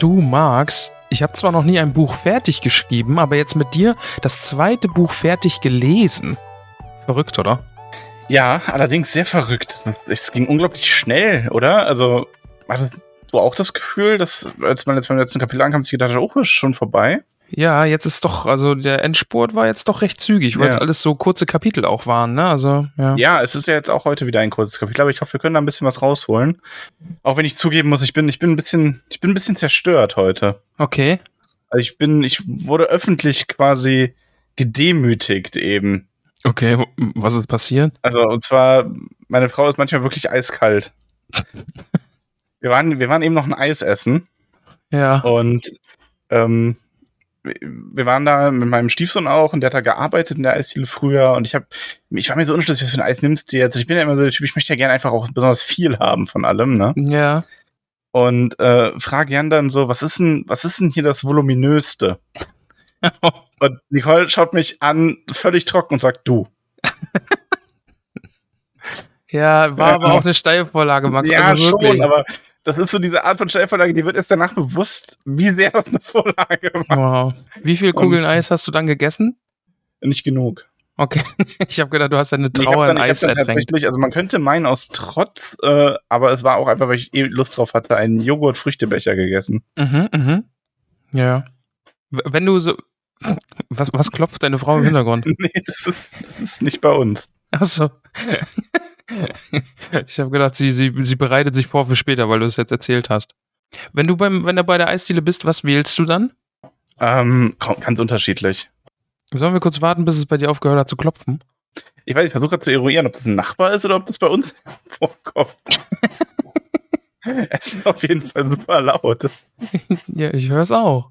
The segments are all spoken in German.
Du Max, ich habe zwar noch nie ein Buch fertig geschrieben, aber jetzt mit dir das zweite Buch fertig gelesen. Verrückt, oder? Ja, allerdings sehr verrückt. Es, ging unglaublich schnell, oder? Also, hattest du auch das Gefühl, dass, als man jetzt beim letzten Kapitel ankam, sich gedacht oh, ist schon vorbei? Ja, jetzt ist doch, also der Endspurt war jetzt doch recht zügig, weil es Ja. alles so kurze Kapitel auch waren, ne? Also, ja. Ja, es ist ja jetzt auch heute wieder ein kurzes Kapitel, aber ich hoffe, wir können da ein bisschen was rausholen. Auch wenn ich zugeben muss, ich bin, ich bin ein bisschen, ich bin ein bisschen zerstört heute. Okay. Also ich bin, ich wurde öffentlich quasi gedemütigt eben. Okay, was ist passiert? Also, und zwar, meine Frau ist manchmal wirklich eiskalt. wir waren, wir waren eben noch ein Eis essen. Ja. Und ähm, wir waren da mit meinem Stiefsohn auch und der hat da gearbeitet in der Eisdiele früher und ich habe ich war mir so unschlüssig, was für ein Eis nimmst du jetzt? Ich bin ja immer so der Typ, ich möchte ja gerne einfach auch besonders viel haben von allem, ne? Ja. Und äh, frage Jan dann so, was ist denn, was ist denn hier das voluminöste? Und Nicole schaut mich an, völlig trocken und sagt, du. Ja, war aber auch eine Steilvorlage, Max. ja, also schon, aber das ist so diese Art von Stellvorlage, die wird erst danach bewusst, wie sehr das eine Vorlage war. Wow. Wie viele Kugeln Eis hast du dann gegessen? Nicht genug. Okay. Ich habe gedacht, du hast habe Trauer dann, in Eis ertränkt. tatsächlich, also man könnte meinen aus Trotz, äh, aber es war auch einfach, weil ich eh Lust drauf hatte, einen Joghurt-Früchtebecher gegessen. Mhm, mhm. Ja. Wenn du so. Was, was klopft deine Frau im Hintergrund? nee, das ist, das ist nicht bei uns. Achso. ich habe gedacht, sie, sie, sie bereitet sich vor für später, weil du es jetzt erzählt hast. Wenn du beim, wenn du bei der Eisdiele bist, was wählst du dann? Ähm, ganz unterschiedlich. Sollen wir kurz warten, bis es bei dir aufgehört hat zu klopfen? Ich weiß, ich versuche gerade zu eruieren, ob das ein Nachbar ist oder ob das bei uns vorkommt. es ist auf jeden Fall super laut. Ja, ich höre es auch.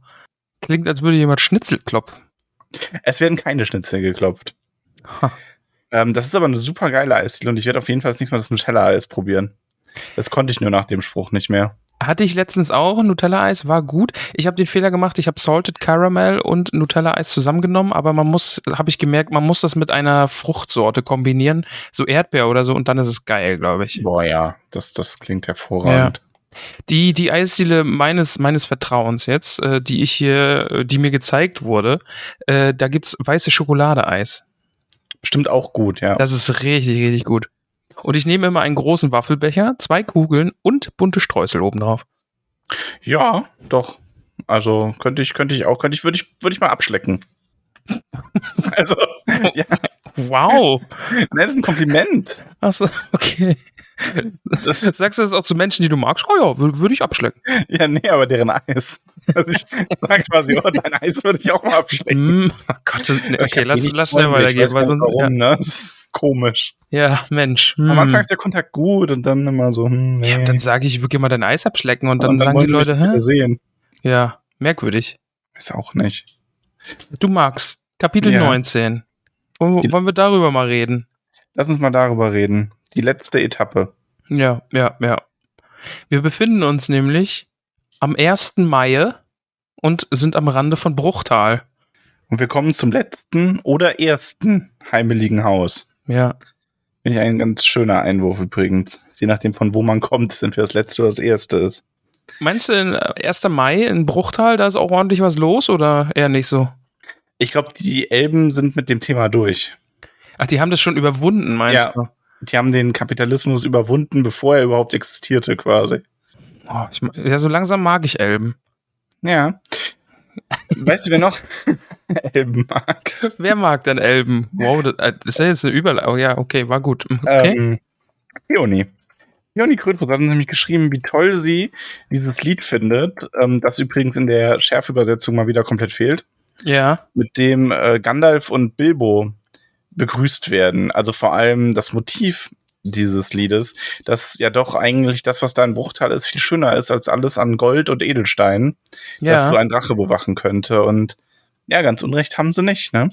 Klingt, als würde jemand Schnitzel klopfen. Es werden keine Schnitzel geklopft. Ha. Ähm, das ist aber eine super geile Eisdiele und ich werde auf jeden Fall das nächste Mal das Nutella-Eis probieren. Das konnte ich nur nach dem Spruch nicht mehr. Hatte ich letztens auch. Nutella-Eis war gut. Ich habe den Fehler gemacht, ich habe Salted Caramel und Nutella-Eis zusammengenommen, aber man muss, habe ich gemerkt, man muss das mit einer Fruchtsorte kombinieren, so Erdbeer oder so, und dann ist es geil, glaube ich. Boah, ja, das, das klingt hervorragend. Die, die Eisdiele meines, meines Vertrauens jetzt, äh, die ich hier, äh, die mir gezeigt wurde, äh, da gibt's weiße Schokolade-Eis. Bestimmt auch gut, ja. Das ist richtig, richtig gut. Und ich nehme immer einen großen Waffelbecher, zwei Kugeln und bunte Streusel obendrauf. Ja, doch. Also könnte ich, könnte ich auch, könnte ich, würde ich, würde ich mal abschlecken. also, ja, Wow. das ist ein Kompliment. Achso, okay. Das, Sagst du das auch zu Menschen, die du magst? Oh ja, würde würd ich abschlecken. ja, nee, aber deren Eis. Also ich sag quasi, oh, dein Eis würde ich auch mal abschlecken. Mm, oh Gott, nee, okay, lass, lass schnell weitergehen. Weil sonst, warum, ne? Das ist komisch. ja. ja, Mensch. Am hm. Anfang ist der Kontakt gut und dann immer so, hm, nee. Ja, dann sage ich, ich würde gerne mal dein Eis abschlecken und dann, Und sagen wollen die Leute, hä? sehen. Ja, merkwürdig. Weiß auch nicht. Du magst. Kapitel Ja. 19. Wollen, Die- wollen wir darüber mal reden? Lass uns mal darüber reden. Die letzte Etappe. Ja, ja, ja. Wir befinden uns nämlich am 1. Mai und sind am Rande von Bruchtal. Und wir kommen zum letzten oder ersten heimeligen Haus. Ja. Finde ich ein ganz schöner Einwurf übrigens. Je nachdem, von wo man kommt, sind wir das letzte oder das erste ist. Meinst du, in, äh, 1. Mai in Bruchtal, da ist auch ordentlich was los oder eher nicht so? Ich glaube, die Elben sind mit dem Thema durch. Ach, die haben das schon überwunden, meinst Ja. du? Die haben den Kapitalismus überwunden, bevor er überhaupt existierte, quasi. Oh, ich, ja, so langsam mag ich Elben. Ja. weißt du, wer noch Elben mag? Wer mag denn Elben? Wow, das, äh, ist ja jetzt eine Überleitung. Oh, ja, okay, war gut. Okay. Ähm, Peony. Joni Krötbus hat uns nämlich geschrieben, wie toll sie dieses Lied findet, ähm, das übrigens in der Schärfübersetzung mal wieder komplett fehlt, Ja. mit dem äh, Gandalf und Bilbo begrüßt werden. Also vor allem das Motiv dieses Liedes, das ja doch eigentlich das, was da in Bruchtal ist, viel schöner ist als alles an Gold und Edelstein, das so Ja. ein Drache bewachen könnte. Und ja, ganz unrecht haben sie nicht, ne?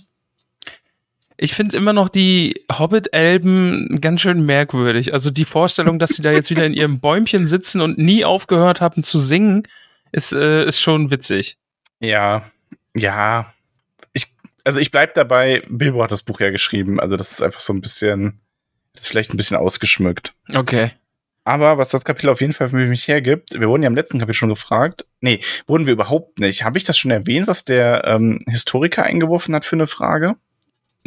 Ich finde immer noch die Hobbit-Elben ganz schön merkwürdig. Also die Vorstellung, dass sie da jetzt wieder in ihrem Bäumchen sitzen und nie aufgehört haben zu singen, ist, äh, ist schon witzig. Ja, ja. Ich, also ich bleib dabei, Bilbo hat das Buch ja geschrieben, also das ist einfach so ein bisschen, das ist vielleicht ein bisschen ausgeschmückt. Okay. Aber was das Kapitel auf jeden Fall für mich hergibt, wir wurden ja im letzten Kapitel schon gefragt, nee, wurden wir überhaupt nicht. Habe ich das schon erwähnt, was der ähm, Historiker eingeworfen hat für eine Frage?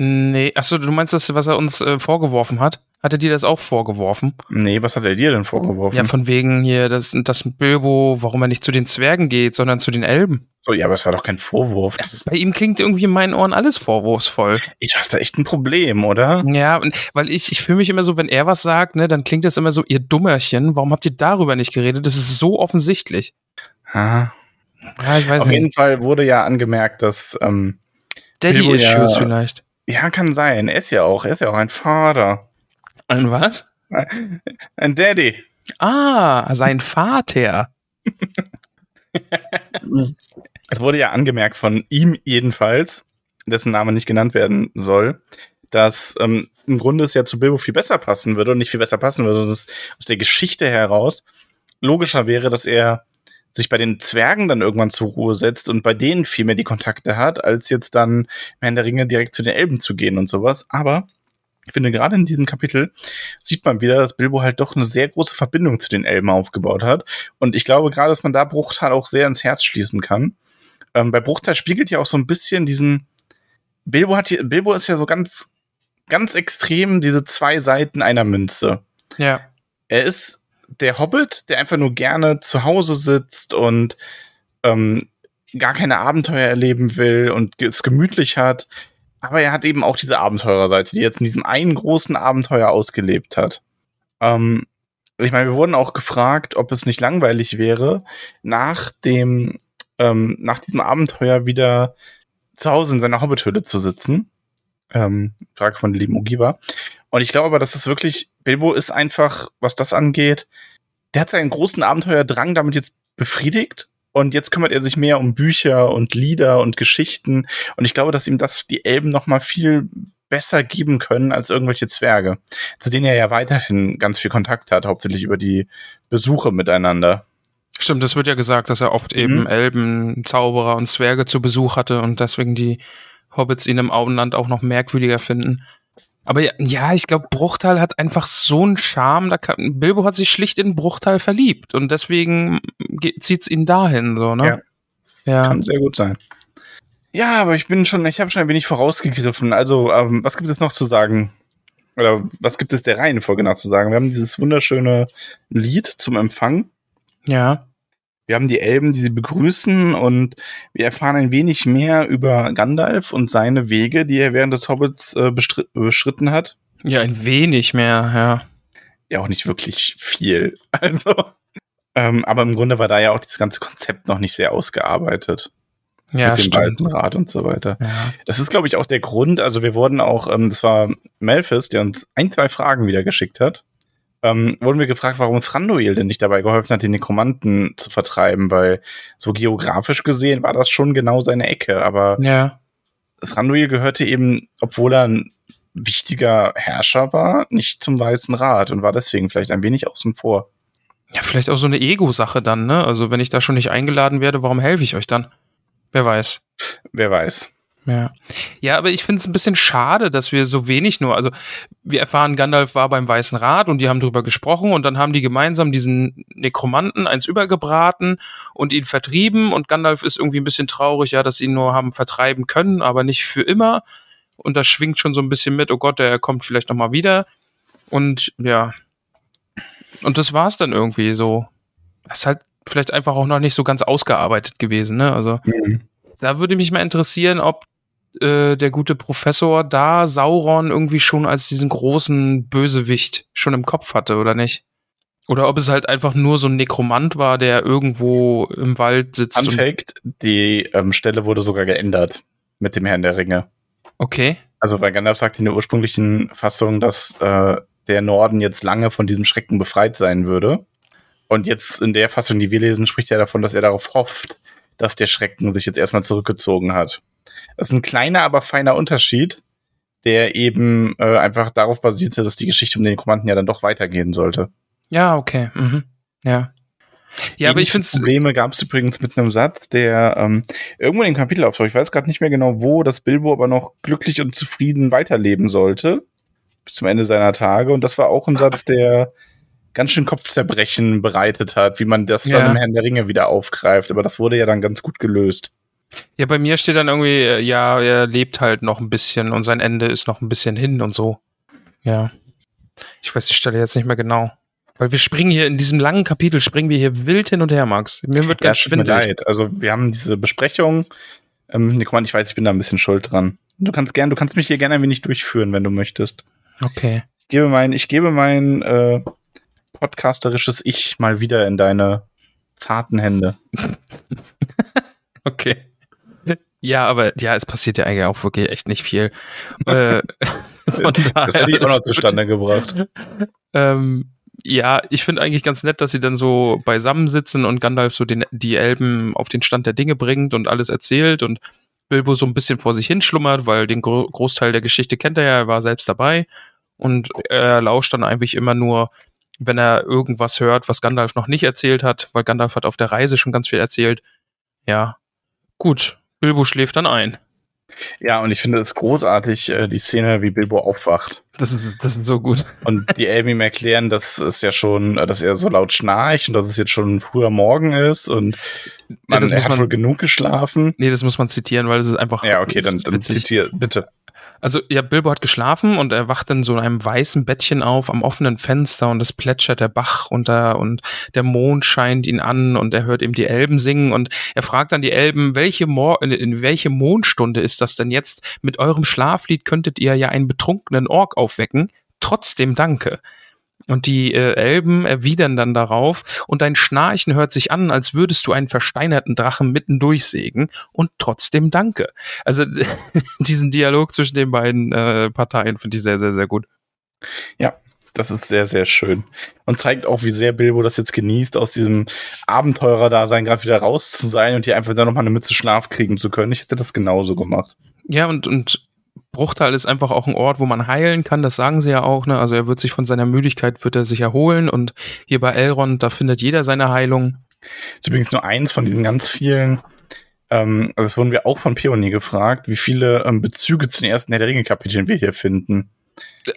Nee, achso, du meinst das, was er uns äh, vorgeworfen hat? Hat er dir das auch vorgeworfen? Nee, was hat er dir denn vorgeworfen? Ja, von wegen hier, das, das Bilbo, warum er nicht zu den Zwergen geht, sondern zu den Elben. so, ja, aber es war doch kein Vorwurf. Das, Bei ihm klingt irgendwie in meinen Ohren alles vorwurfsvoll. ich hast da echt ein Problem, oder? Ja, und- weil ich, ich fühle mich immer so, wenn er was sagt, ne, dann klingt das immer so, ihr Dummerchen, warum habt ihr darüber nicht geredet? Das ist so offensichtlich. Ha. Ja, ich weiß Auf jeden nicht. Fall wurde ja angemerkt, dass ähm, Daddy-Issues ja- vielleicht. Ja, kann sein. Er ist ja auch, er ist ja auch ein Vater. Ein was? Ein Daddy. Ah, sein Vater. Es wurde ja angemerkt von ihm jedenfalls, dessen Name nicht genannt werden soll, dass ähm, im Grunde es ja zu Bilbo viel besser passen würde und nicht viel besser passen würde, sondern dass aus der Geschichte heraus logischer wäre, dass er sich bei den Zwergen dann irgendwann zur Ruhe setzt und bei denen viel mehr die Kontakte hat, als jetzt dann im Herrn der Ringe direkt zu den Elben zu gehen und sowas. Aber ich finde, gerade in diesem Kapitel sieht man wieder, dass Bilbo halt doch eine sehr große Verbindung zu den Elben aufgebaut hat. Und ich glaube gerade, dass man da Bruchtal auch sehr ins Herz schließen kann. Ähm, bei Bruchtal spiegelt ja auch so ein bisschen diesen. Bilbo hat hier, Bilbo ist ja so ganz, ganz extrem diese zwei Seiten einer Münze. Ja. Er ist der Hobbit, der einfach nur gerne zu Hause sitzt und ähm, gar keine Abenteuer erleben will und es gemütlich hat. Aber er hat eben auch diese Abenteurerseite, die jetzt in diesem einen großen Abenteuer ausgelebt hat. Ähm, ich meine, wir wurden auch gefragt, ob es nicht langweilig wäre, nach dem, ähm, nach diesem Abenteuer wieder zu Hause in seiner Hobbithöhle zu sitzen. Ähm, Frage von lieben Ogiba. Und ich glaube aber, dass es wirklich, Bilbo ist einfach, was das angeht, der hat seinen großen Abenteuerdrang damit jetzt befriedigt. Und jetzt kümmert er sich mehr um Bücher und Lieder und Geschichten. Und ich glaube, dass ihm das die Elben noch mal viel besser geben können als irgendwelche Zwerge, zu denen er ja weiterhin ganz viel Kontakt hat, hauptsächlich über die Besuche miteinander. Stimmt, es wird ja gesagt, dass er oft eben Mhm. Elben, Zauberer und Zwerge zu Besuch hatte und deswegen die Hobbits ihn im Auenland auch noch merkwürdiger finden. Aber ja, ja ich glaube, Bruchtal hat einfach so einen Charme. Da kann, Bilbo hat sich schlicht in Bruchtal verliebt und deswegen zieht es ihn dahin, so, ne? Ja. Das Ja. kann sehr gut sein. Ja, aber ich bin schon, ich habe schon ein wenig vorausgegriffen. Also, ähm, was gibt es noch zu sagen? Oder was gibt es der Reihenfolge nach zu sagen? Wir haben dieses wunderschöne Lied zum Empfang. Ja. Wir haben die Elben, die sie begrüßen und wir erfahren ein wenig mehr über Gandalf und seine Wege, die er während des Hobbits äh, beschritten hat. Ja, ein wenig mehr, ja. Ja, auch nicht wirklich viel. Also, ähm, aber im Grunde war da ja auch das ganze Konzept noch nicht sehr ausgearbeitet. Ja, mit dem. Weißen Rat und so weiter. Ja. Das ist, glaube ich, auch der Grund. Also wir wurden auch, ähm, das war Melfis, der uns ein, zwei Fragen wieder geschickt hat. Ähm, wurden wir gefragt, warum Thranduil denn nicht dabei geholfen hat, den Nekromanten zu vertreiben, weil so geografisch gesehen war das schon genau seine Ecke. Aber ja. Thranduil gehörte eben, obwohl er ein wichtiger Herrscher war, nicht zum Weißen Rat und war deswegen vielleicht ein wenig außen vor. Ja, vielleicht auch so eine Ego-Sache dann, ne? Also wenn ich da schon nicht eingeladen werde, warum helfe ich euch dann? Wer weiß. Wer weiß. Ja. Ja, aber ich finde es ein bisschen schade, dass wir so wenig nur, also wir erfahren, Gandalf war beim Weißen Rat und die haben drüber gesprochen und dann haben die gemeinsam diesen Nekromanten eins übergebraten und ihn vertrieben und Gandalf ist irgendwie ein bisschen traurig, ja, dass sie ihn nur haben vertreiben können, aber nicht für immer. Und das schwingt schon so ein bisschen mit, oh Gott, der kommt vielleicht noch mal wieder. Und ja. Und das war's dann irgendwie so. Das ist halt vielleicht einfach auch noch nicht so ganz ausgearbeitet gewesen, ne? Also da würde mich mal interessieren, ob äh, der gute Professor da Sauron irgendwie schon als diesen großen Bösewicht schon im Kopf hatte oder nicht. Oder ob es halt einfach nur so ein Nekromant war, der irgendwo im Wald sitzt. Fact, die ähm, Stelle wurde sogar geändert mit dem Herrn der Ringe. Okay. Also weil Gandalf sagt in der ursprünglichen Fassung, dass äh, der Norden jetzt lange von diesem Schrecken befreit sein würde. Und jetzt in der Fassung, die wir lesen, spricht er davon, dass er darauf hofft, dass der Schrecken sich jetzt erstmal zurückgezogen hat. Das ist ein kleiner, aber feiner Unterschied, der eben äh, einfach darauf basierte, dass die Geschichte um den Nekromanten ja dann doch weitergehen sollte. Ja, okay. Mhm. Ja. Ja, aber ich finde Probleme gab es übrigens mit einem Satz, der ähm, irgendwo in dem Kapitel auftaucht. Ich weiß gerade nicht mehr genau wo, dass Bilbo aber noch glücklich und zufrieden weiterleben sollte bis zum Ende seiner Tage. Und das war auch ein Satz, der ganz schön Kopfzerbrechen bereitet hat, wie man das Ja. dann im Herrn der Ringe wieder aufgreift. Aber das wurde ja dann ganz gut gelöst. Ja, bei mir steht dann irgendwie, äh, ja, er lebt halt noch ein bisschen und sein Ende ist noch ein bisschen hin und so. Ja. Ich weiß die Stelle jetzt nicht mehr genau. Weil wir springen hier in diesem langen Kapitel, springen wir hier wild hin und her, Max. Mir wird ganz es tut mir schwindelig. leid. Also wir haben diese Besprechung. Ähm, nee, guck mal, ich weiß, ich bin da ein bisschen schuld dran. Du kannst gern, du kannst mich hier gerne ein wenig durchführen, wenn du möchtest. Okay. Ich gebe mein, ich gebe mein äh, podcasterisches Ich mal wieder in deine zarten Hände. Okay. Ja, aber ja, es passiert ja eigentlich auch wirklich echt nicht viel. äh, von daher Das hätte ich auch noch zustande gebracht. Ähm, ja, ich finde eigentlich ganz nett, dass sie dann so beisammensitzen und Gandalf so den, die Elben auf den Stand der Dinge bringt und alles erzählt und Bilbo so ein bisschen vor sich hinschlummert, weil den Gro Großteil der Geschichte kennt er ja, er war selbst dabei und er lauscht dann eigentlich immer nur, wenn er irgendwas hört, was Gandalf noch nicht erzählt hat, weil Gandalf hat auf der Reise schon ganz viel erzählt. Ja, gut, Bilbo schläft dann ein. Ja, und ich finde es großartig, äh, die Szene, wie Bilbo aufwacht. Das ist, das ist so gut. Und die Elben ihm erklären, dass es ja schon, äh, dass er so laut schnarcht und dass es jetzt schon früher Morgen ist und man, das er muss hat man- wohl genug geschlafen. Nee, das muss man zitieren, weil es ist einfach. Ja, okay, dann, dann witzig. zitier, bitte. Also, ja, Bilbo hat geschlafen und er wacht in so einem weißen Bettchen auf am offenen Fenster und es plätschert der Bach unter und der Mond scheint ihn an und er hört eben die Elben singen und er fragt dann die Elben, welche Mor in, in welche Mondstunde ist das denn jetzt? Mit eurem Schlaflied könntet ihr ja einen betrunkenen Ork aufwecken. Trotzdem danke. Und die äh, Elben erwidern dann darauf und dein Schnarchen hört sich an, als würdest du einen versteinerten Drachen mitten durchsägen und trotzdem danke. Also diesen Dialog zwischen den beiden äh, Parteien finde ich sehr, sehr, sehr gut. Das ist sehr, sehr schön. Und zeigt auch, wie sehr Bilbo das jetzt genießt, aus diesem Abenteurer-Dasein gerade wieder raus zu sein und hier einfach dann nochmal eine Mütze Schlaf kriegen zu können. Ich hätte das genauso gemacht. Ja, und, und Bruchtal ist einfach auch ein Ort, wo man heilen kann, das sagen sie ja auch, ne? Also er wird sich von seiner Müdigkeit, wird er sich erholen und hier bei Elrond, da findet jeder seine Heilung. ist übrigens nur eins von diesen ganz vielen, ähm, also das wurden wir auch von Peony gefragt, wie viele ähm, Bezüge zu den ersten Herr der Ringe-Kapiteln wir hier finden.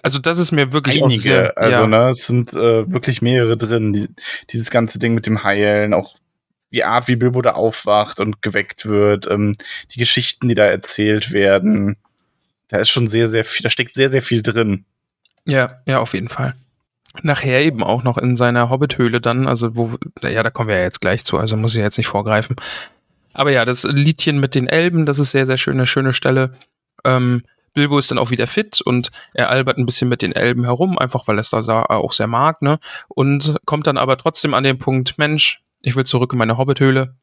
Also das ist mir wirklich Einige, sehr, also ja, ne, es sind äh, wirklich mehrere drin. Die, dieses ganze Ding mit dem Heilen, auch die Art, wie Bilbo da aufwacht und geweckt wird, ähm, die Geschichten, die da erzählt werden. Da ist schon sehr, sehr viel, da steckt sehr, sehr viel drin. ja, ja, auf jeden Fall. Nachher eben auch noch in seiner Hobbithöhle dann, also wo, ja, da kommen wir ja jetzt gleich zu, also muss ich jetzt nicht vorgreifen. Aber ja, das Liedchen mit den Elben, das ist sehr, sehr schöne, schöne Stelle. Ähm, Bilbo ist dann auch wieder fit und er albert ein bisschen mit den Elben herum, einfach weil er es da auch sehr mag, ne? Und kommt dann aber trotzdem an den Punkt, Mensch, ich will zurück in meine Hobbithöhle.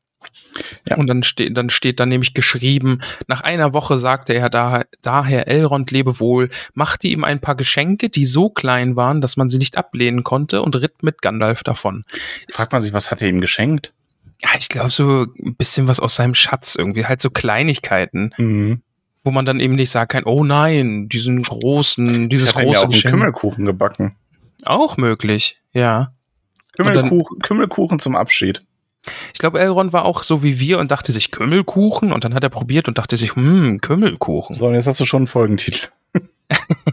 Ja. Und dann steht, dann steht da nämlich geschrieben, nach einer Woche sagte er da, daher Elrond lebe wohl, machte ihm ein paar Geschenke, die so klein waren, dass man sie nicht ablehnen konnte und ritt mit Gandalf davon. Fragt man sich, was hat er ihm geschenkt? Ja, ich glaube so ein bisschen was aus seinem Schatz irgendwie, halt so Kleinigkeiten, Mhm. wo man dann eben nicht sagen kann, oh nein, diesen großen, dieses Ich ihm ja große auch einen Geschenk. Kümmelkuchen gebacken. Auch möglich, ja. Dann- Kümmelkuchen, Kümmelkuchen zum Abschied. Ich glaube, Elrond war auch so wie wir und dachte sich Kümmelkuchen und dann hat er probiert und dachte sich, hm, Kümmelkuchen. So, und jetzt hast du schon einen Folgentitel.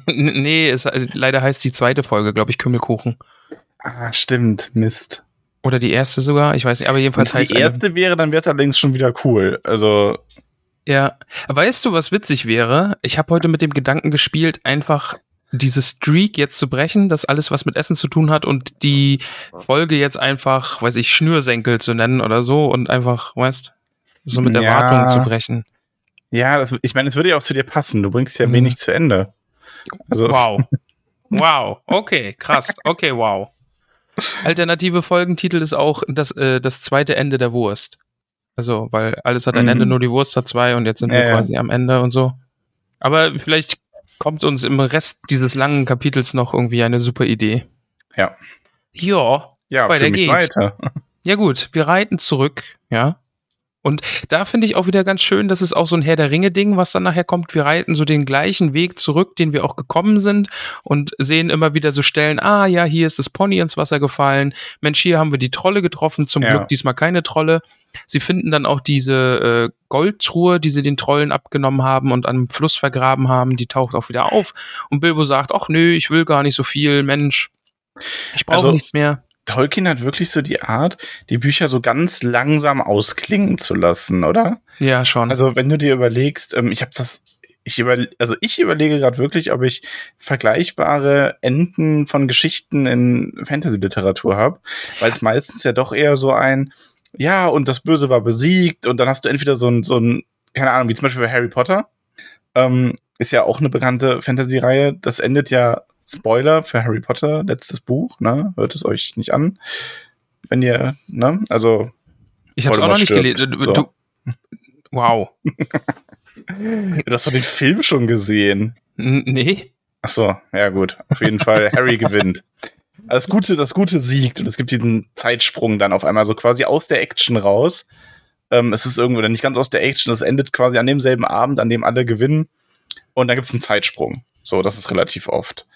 Nee, es, leider heißt die zweite Folge, glaube ich, Kümmelkuchen. Ah, stimmt, Mist. Oder die erste sogar, ich weiß nicht, aber jedenfalls es heißt die erste wäre, dann wäre es allerdings schon wieder cool. Also, Ja, weißt du, was witzig wäre? Ich habe heute mit dem Gedanken gespielt, einfach diese Streak jetzt zu brechen, das alles, was mit Essen zu tun hat und die Folge jetzt einfach, weiß ich, Schnürsenkel zu nennen oder so und einfach, weißt, so mit Ja. Erwartungen zu brechen. ja, das, ich meine, es würde ja auch zu dir passen. Du bringst ja Mhm. wenig zu Ende. Also, Wow. Wow. Okay, krass. Okay, wow. Alternative Folgentitel ist auch das, äh, das zweite Ende der Wurst. Also, weil alles hat ein Mhm. Ende, nur die Wurst hat zwei und jetzt sind wir Ja, ja. quasi am Ende und so. Aber vielleicht kommt uns im Rest dieses langen Kapitels noch irgendwie eine super Idee. Ja. Ja, Ja, Weiter geht's. weiter. ja gut, wir reiten zurück, ja. Und da finde ich auch wieder ganz schön, das ist auch so ein Herr der Ringe-Ding, was dann nachher kommt. Wir reiten so den gleichen Weg zurück, den wir auch gekommen sind und sehen immer wieder so Stellen, ah ja, hier ist das Pony ins Wasser gefallen. Mensch, hier haben wir die Trolle getroffen, zum Ja. Glück diesmal keine Trolle. Sie finden dann auch diese äh, Goldtruhe, die sie den Trollen abgenommen haben und am Fluss vergraben haben, die taucht auch wieder auf. Und Bilbo sagt, ach nö, ich will gar nicht so viel, Mensch, ich brauche Also- nichts mehr. Tolkien hat wirklich so die Art, die Bücher so ganz langsam ausklingen zu lassen, oder? Ja, schon. Also, wenn du dir überlegst, ähm, ich habe das, ich über, also ich überlege gerade wirklich, ob ich vergleichbare Enden von Geschichten in Fantasy-Literatur habe, weil es meistens ja doch eher so ein, ja, und das Böse war besiegt und dann hast du entweder so ein, so ein, keine Ahnung, wie zum Beispiel bei Harry Potter, ähm, ist ja auch eine bekannte Fantasy-Reihe. Das endet ja Spoiler für Harry Potter, letztes Buch, ne? Hört es euch nicht an. Wenn ihr, ne? Also, Ich habe es auch noch nicht gelesen. So. Du, wow. du hast doch den Film schon gesehen. N nee. Ach so, ja gut. Auf jeden Fall, Harry gewinnt. Das Gute, das Gute siegt und es gibt diesen Zeitsprung dann auf einmal so quasi aus der Action raus. Ähm, es ist irgendwo dann nicht ganz aus der Action, es endet quasi an demselben Abend, an dem alle gewinnen. Und dann gibt es einen Zeitsprung. So, das ist relativ oft.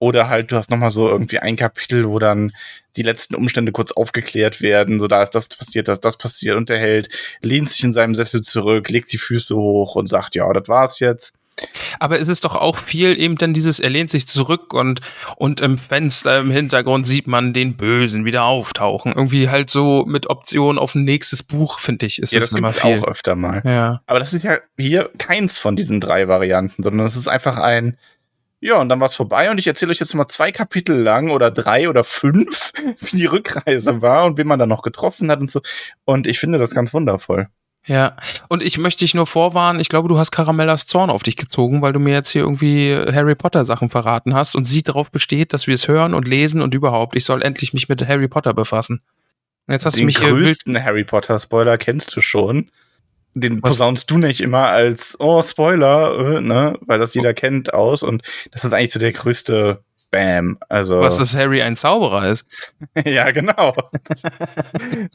Oder halt, du hast nochmal so irgendwie ein Kapitel, wo dann die letzten Umstände kurz aufgeklärt werden. So, da ist das passiert, da ist das passiert. Und der Held lehnt sich in seinem Sessel zurück, legt die Füße hoch und sagt, ja, das war's jetzt. Aber es ist doch auch viel eben dann dieses, er lehnt sich zurück und, und im Fenster im Hintergrund sieht man den Bösen wieder auftauchen. Irgendwie halt so mit Option auf ein nächstes Buch, finde ich, ist Ja, das, das immer viel. auch öfter mal. Ja. Aber das ist ja hier keins von diesen drei Varianten, sondern es ist einfach ein, ja, und dann war's vorbei und ich erzähle euch jetzt mal zwei Kapitel lang oder drei oder fünf, wie die Rückreise war und wen man dann noch getroffen hat und so. Und ich finde das ganz wundervoll. Ja, und ich möchte dich nur vorwarnen, ich glaube, du hast Caramellas Zorn auf dich gezogen, weil du mir jetzt hier irgendwie Harry Potter Sachen verraten hast und sie darauf besteht, dass wir es hören und lesen und überhaupt, ich soll endlich mich mit Harry Potter befassen. Und jetzt hast du Den mich hier wild, größten Harry Potter Spoiler kennst du schon. Den Was? posaunst du nicht immer als, oh, Spoiler, äh, ne, weil das jeder kennt aus und das ist eigentlich so der größte Bam. Also, was dass Harry ein Zauberer ist. Ja, genau. Das,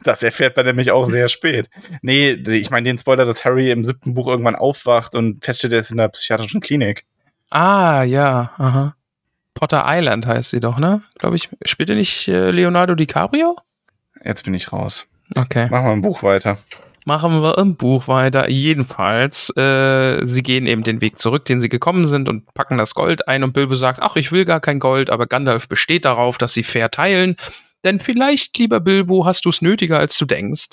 das erfährt man nämlich auch sehr spät. Nee, ich meine den Spoiler, dass Harry im siebten Buch irgendwann aufwacht und feststellt, er ist in der psychiatrischen Klinik. Ah, ja, aha. Potter Island heißt sie doch, ne? Glaube ich. Spielt ihr nicht äh, Leonardo DiCaprio? Jetzt bin ich raus. Okay. Machen wir ein Buch weiter. Machen wir im Buch weiter. Jedenfalls, äh, sie gehen eben den Weg zurück, den sie gekommen sind und packen das Gold ein und Bilbo sagt, ach, ich will gar kein Gold, aber Gandalf besteht darauf, dass sie fair teilen, denn vielleicht, lieber Bilbo, hast du es nötiger, als du denkst.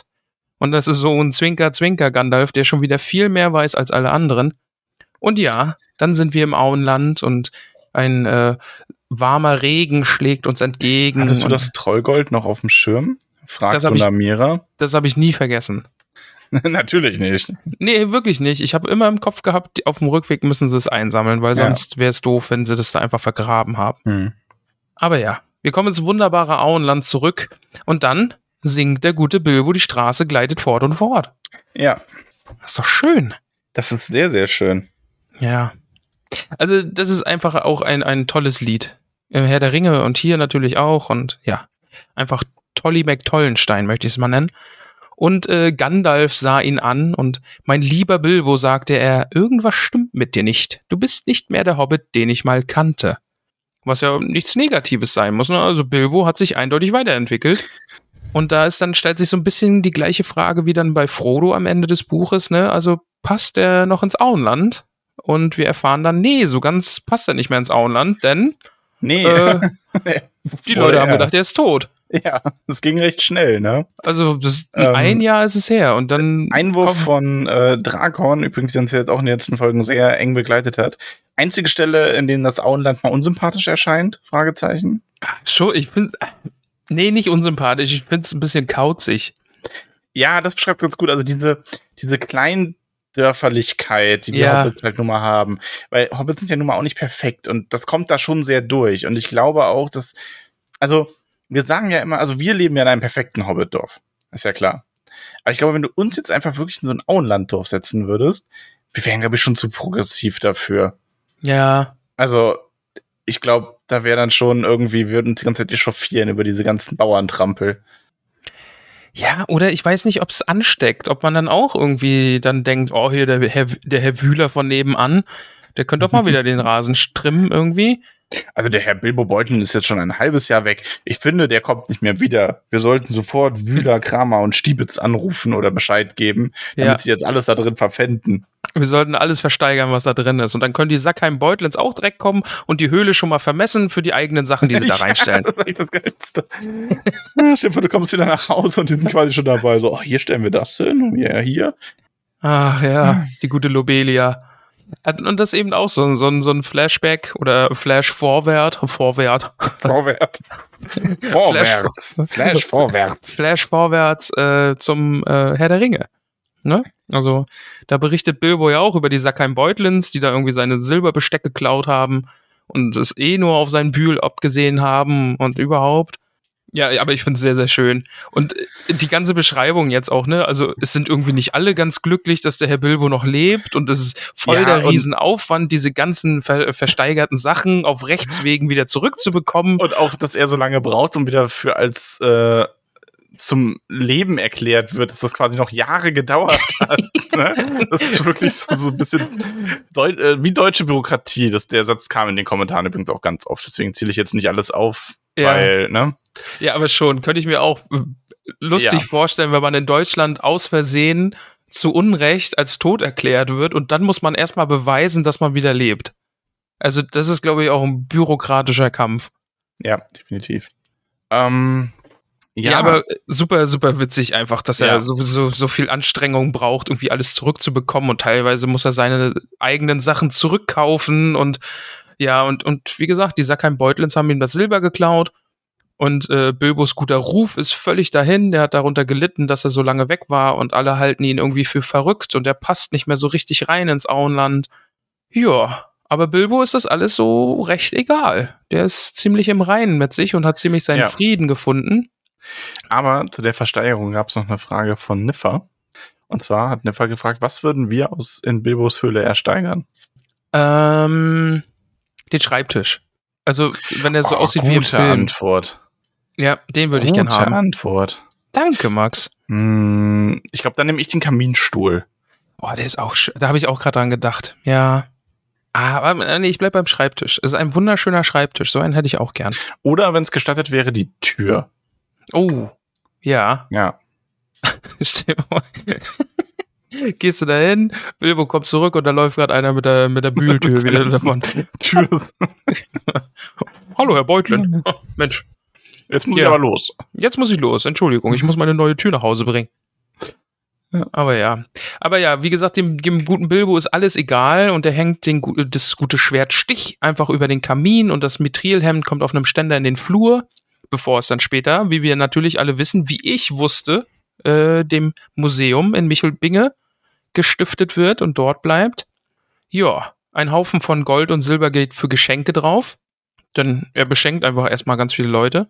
Und das ist so ein Zwinker-Zwinker Gandalf, der schon wieder viel mehr weiß als alle anderen. Und ja, dann sind wir im Auenland und ein äh, warmer Regen schlägt uns entgegen. Hattest du das Trollgold noch auf dem Schirm? Fragt Das hab ich- Gunamira. das habe ich nie vergessen. Natürlich nicht. Nee, wirklich nicht. Ich habe immer im Kopf gehabt, auf dem Rückweg müssen sie es einsammeln, weil Ja. sonst wäre es doof, wenn sie das da einfach vergraben haben. Hm. Aber ja, wir kommen ins wunderbare Auenland zurück und dann singt der gute Bilbo, die Straße gleitet fort und fort. Ja, Das ist doch schön. das ist sehr, sehr schön. Ja. Also, das ist einfach auch ein, ein tolles Lied. Im Herr der Ringe und hier natürlich auch und ja, einfach Tolly McTollenstein möchte ich es mal nennen. Und äh, Gandalf sah ihn an und mein lieber Bilbo sagte er, irgendwas stimmt mit dir nicht. Du bist nicht mehr der Hobbit, den ich mal kannte. Was ja nichts Negatives sein muss. Ne? Also Bilbo hat sich eindeutig weiterentwickelt. Und da ist dann stellt sich so ein bisschen die gleiche Frage wie dann bei Frodo am Ende des Buches. Ne? Also passt er noch ins Auenland? Und wir erfahren dann, nee, so ganz passt er nicht mehr ins Auenland, denn Nee. äh, die Leute haben gedacht, er ist tot. Ja, es ging recht schnell, ne? Also das, Ähm, ein Jahr ist es her und dann Einwurf von äh, Drakon, übrigens, der uns jetzt auch in den letzten Folgen sehr eng begleitet hat. Einzige Stelle, in denen das Auenland mal unsympathisch erscheint? Fragezeichen. Schon, ich finde, nee, nicht unsympathisch. Ich finde es ein bisschen kauzig. Ja, das beschreibt ganz gut. Also diese, diese Kleindörferlichkeit, die die Ja. Hobbits halt nun mal haben. Weil Hobbits sind ja nun mal auch nicht perfekt und das kommt da schon sehr durch. Und ich glaube auch, dass, also wir sagen ja immer, also wir leben ja in einem perfekten Hobbitdorf. Ist ja klar. Aber ich glaube, wenn du uns jetzt einfach wirklich in so ein Auenlanddorf setzen würdest, wir wären, glaube ich, schon zu progressiv dafür. Ja. Also, ich glaube, da wäre dann schon irgendwie, wir würden uns die ganze Zeit echauffieren über diese ganzen Bauerntrampel. Ja, oder ich weiß nicht, ob es ansteckt, ob man dann auch irgendwie dann denkt, oh, hier der Herr, der Herr Wühler von nebenan, der könnte doch mal wieder den Rasen strimmen irgendwie. Also der Herr Bilbo Beutlin ist jetzt schon ein halbes Jahr weg. Ich finde, der kommt nicht mehr wieder. Wir sollten sofort Wühler, Kramer und Stiebitz anrufen oder Bescheid geben, damit Ja. sie jetzt alles da drin verpfänden. Wir sollten alles versteigern, was da drin ist. Und dann können die Sackheim Beutlins auch direkt kommen und die Höhle schon mal vermessen für die eigenen Sachen, die sie da reinstellen. Ja, das ist echt das Geilste. Vor, du kommst wieder nach Hause und die sind quasi schon dabei. So, oh, hier stellen wir das hin und ja, hier. Ach ja, die gute Lobelia. Und das eben auch so, ein- so, so ein Flashback oder Flash-Vorwärts. Vorwärts. Vorwärts. Vorwärts. Flash vorwärts. Flash vorwärts äh, zum äh, Herr der Ringe. Ne? Also, da berichtet Bilbo ja auch über die Sackheim Beutlins, die da irgendwie seine Silberbesteck geklaut haben und es eh nur auf seinen Bühl abgesehen haben und überhaupt. Ja, aber ich finde es sehr, sehr schön. Und äh, die ganze Beschreibung jetzt auch, ne? Also, es sind irgendwie nicht alle ganz glücklich, dass der Herr Bilbo noch lebt und es ist voll Ja, der und- Riesenaufwand, diese ganzen ver versteigerten Sachen auf Rechtswegen wieder zurückzubekommen. Und auch, dass er so lange braucht, um wieder für als äh, zum Leben erklärt wird, dass das quasi noch Jahre gedauert hat. ne? Das ist wirklich so, so ein bisschen Deu äh, wie deutsche Bürokratie. Das, der Satz kam in den Kommentaren übrigens auch ganz oft. Deswegen zähle ich jetzt nicht alles auf, Ja. weil, ne? Ja, aber schon, könnte ich mir auch äh, lustig Ja. vorstellen, wenn man in Deutschland aus Versehen zu Unrecht als tot erklärt wird und dann muss man erstmal beweisen, dass man wieder lebt. Also, das ist, glaube ich, auch ein bürokratischer Kampf. Ja, definitiv. Ähm, Ja, aber äh, super, super witzig einfach, dass er Ja. sowieso so viel Anstrengung braucht, irgendwie alles zurückzubekommen und teilweise muss er seine eigenen Sachen zurückkaufen und ja, und, und wie gesagt, die Sackheim Beutlins haben ihm das Silber geklaut und äh, Bilbos guter Ruf ist völlig dahin, der hat darunter gelitten, dass er so lange weg war und alle halten ihn irgendwie für verrückt und er passt nicht mehr so richtig rein ins Auenland. Ja, aber Bilbo ist das alles so recht egal. Der ist ziemlich im Reinen mit sich und hat ziemlich seinen Ja. Frieden gefunden. Aber zu der Versteigerung gab es noch eine Frage von Niffer. Und zwar hat Niffer gefragt, was würden wir aus in Bilbos Höhle ersteigern? Ähm, den Schreibtisch. Also, wenn er so Oh, aussieht wie im gute Film. Antwort. Ja, den würde ich gern Gute haben. Antwort. Danke, Max. Hm, ich glaube, dann nehme ich den Kaminstuhl. Oh, der ist auch schön. Da habe ich auch gerade dran gedacht. Ja. Ah, Aber äh, nee, ich bleib beim Schreibtisch. Es ist ein wunderschöner Schreibtisch. So einen hätte ich auch gern. Oder wenn es gestattet wäre, die Tür. Oh. Ja. Ja. Gehst du da hin, Bilbo kommt zurück und da läuft gerade einer mit der, mit der Bühltür wieder davon. Tür. Hallo, Herr Beutlin. Oh, Mensch, Jetzt muss Ja. ich aber los. Jetzt muss ich los. Entschuldigung, ich muss meine neue Tür nach Hause bringen. Ja. Aber ja. Aber ja, wie gesagt, dem, dem guten Bilbo ist alles egal und der hängt den, das gute Schwert Stich einfach über den Kamin und das Mithrilhemd kommt auf einem Ständer in den Flur, bevor es dann später, wie wir natürlich alle wissen, wie ich wusste, äh, dem Museum in Michelbinge gestiftet wird und dort bleibt. Ja, ein Haufen von Gold und Silber geht für Geschenke drauf. Denn er beschenkt einfach erstmal ganz viele Leute.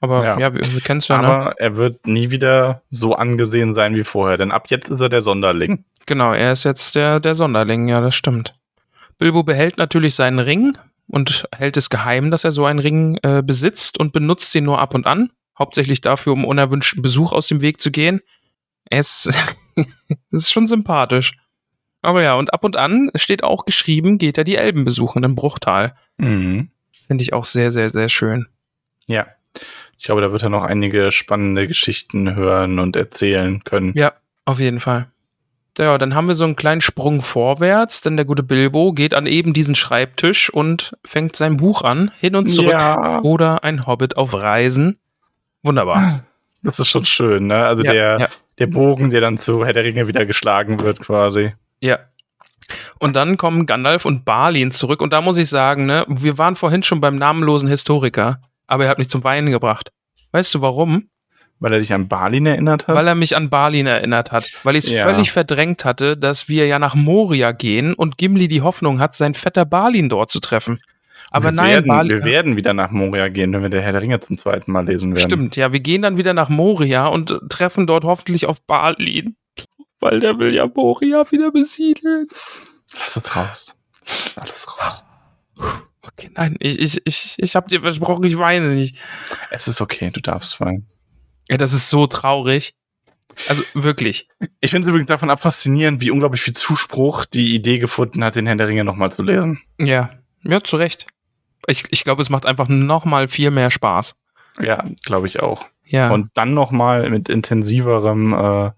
Aber ja, Ja. wir, wir kennen es ja, ne? Aber er wird nie wieder so angesehen sein wie vorher, denn ab jetzt ist er der Sonderling. Genau, er ist jetzt der, der Sonderling, ja, das stimmt. Bilbo behält natürlich seinen Ring und hält es geheim, dass er so einen Ring äh, besitzt und benutzt ihn nur ab und an. Hauptsächlich dafür, um unerwünschten Besuch aus dem Weg zu gehen. Es es ist schon sympathisch. Aber ja, und ab und an steht auch geschrieben, geht er die Elben besuchen im Bruchtal. Mhm. Finde ich auch sehr, sehr, sehr schön. Ja. Ich glaube, da wird er noch einige spannende Geschichten hören und erzählen können. Ja, auf jeden Fall. Ja, dann haben wir so einen kleinen Sprung vorwärts, denn der gute Bilbo geht an eben diesen Schreibtisch und fängt sein Buch an, hin und zurück. Ja. Oder ein Hobbit auf Reisen. Wunderbar. Das ist schon schön, ne? Also Ja, der, ja. der Bogen, der dann zu Herr der Ringe wieder geschlagen wird, quasi. Ja. Und dann kommen Gandalf und Balin zurück und da muss ich sagen, ne, wir waren vorhin schon beim namenlosen Historiker, aber er hat mich zum Weinen gebracht. Weißt du warum? Weil er dich an Balin erinnert hat? Weil er mich an Balin erinnert hat. Weil ich es Ja. völlig verdrängt hatte, dass wir ja nach Moria gehen und Gimli die Hoffnung hat, sein fetter Balin dort zu treffen. Aber wir nein, werden, Balin. wir werden wieder nach Moria gehen, wenn wir der Herr der Ringe zum zweiten Mal lesen werden. Stimmt, ja, wir gehen dann wieder nach Moria und treffen dort hoffentlich auf Balin. Weil der will ja Moria wieder besiedeln. Lass es raus. Alles raus. Okay, nein, ich, ich, ich, ich hab dir versprochen, ich weine nicht. Es ist okay, du darfst weinen. Ja, das ist so traurig. Also wirklich. Ich finde es übrigens davon ab faszinierend, wie unglaublich viel Zuspruch die Idee gefunden hat, den Herrn der Ringe nochmal zu lesen. Ja, ja, zu Recht. Ich, ich glaube, es macht einfach noch mal viel mehr Spaß. Ja, glaube ich auch. Ja. Und dann nochmal mit intensiverem äh,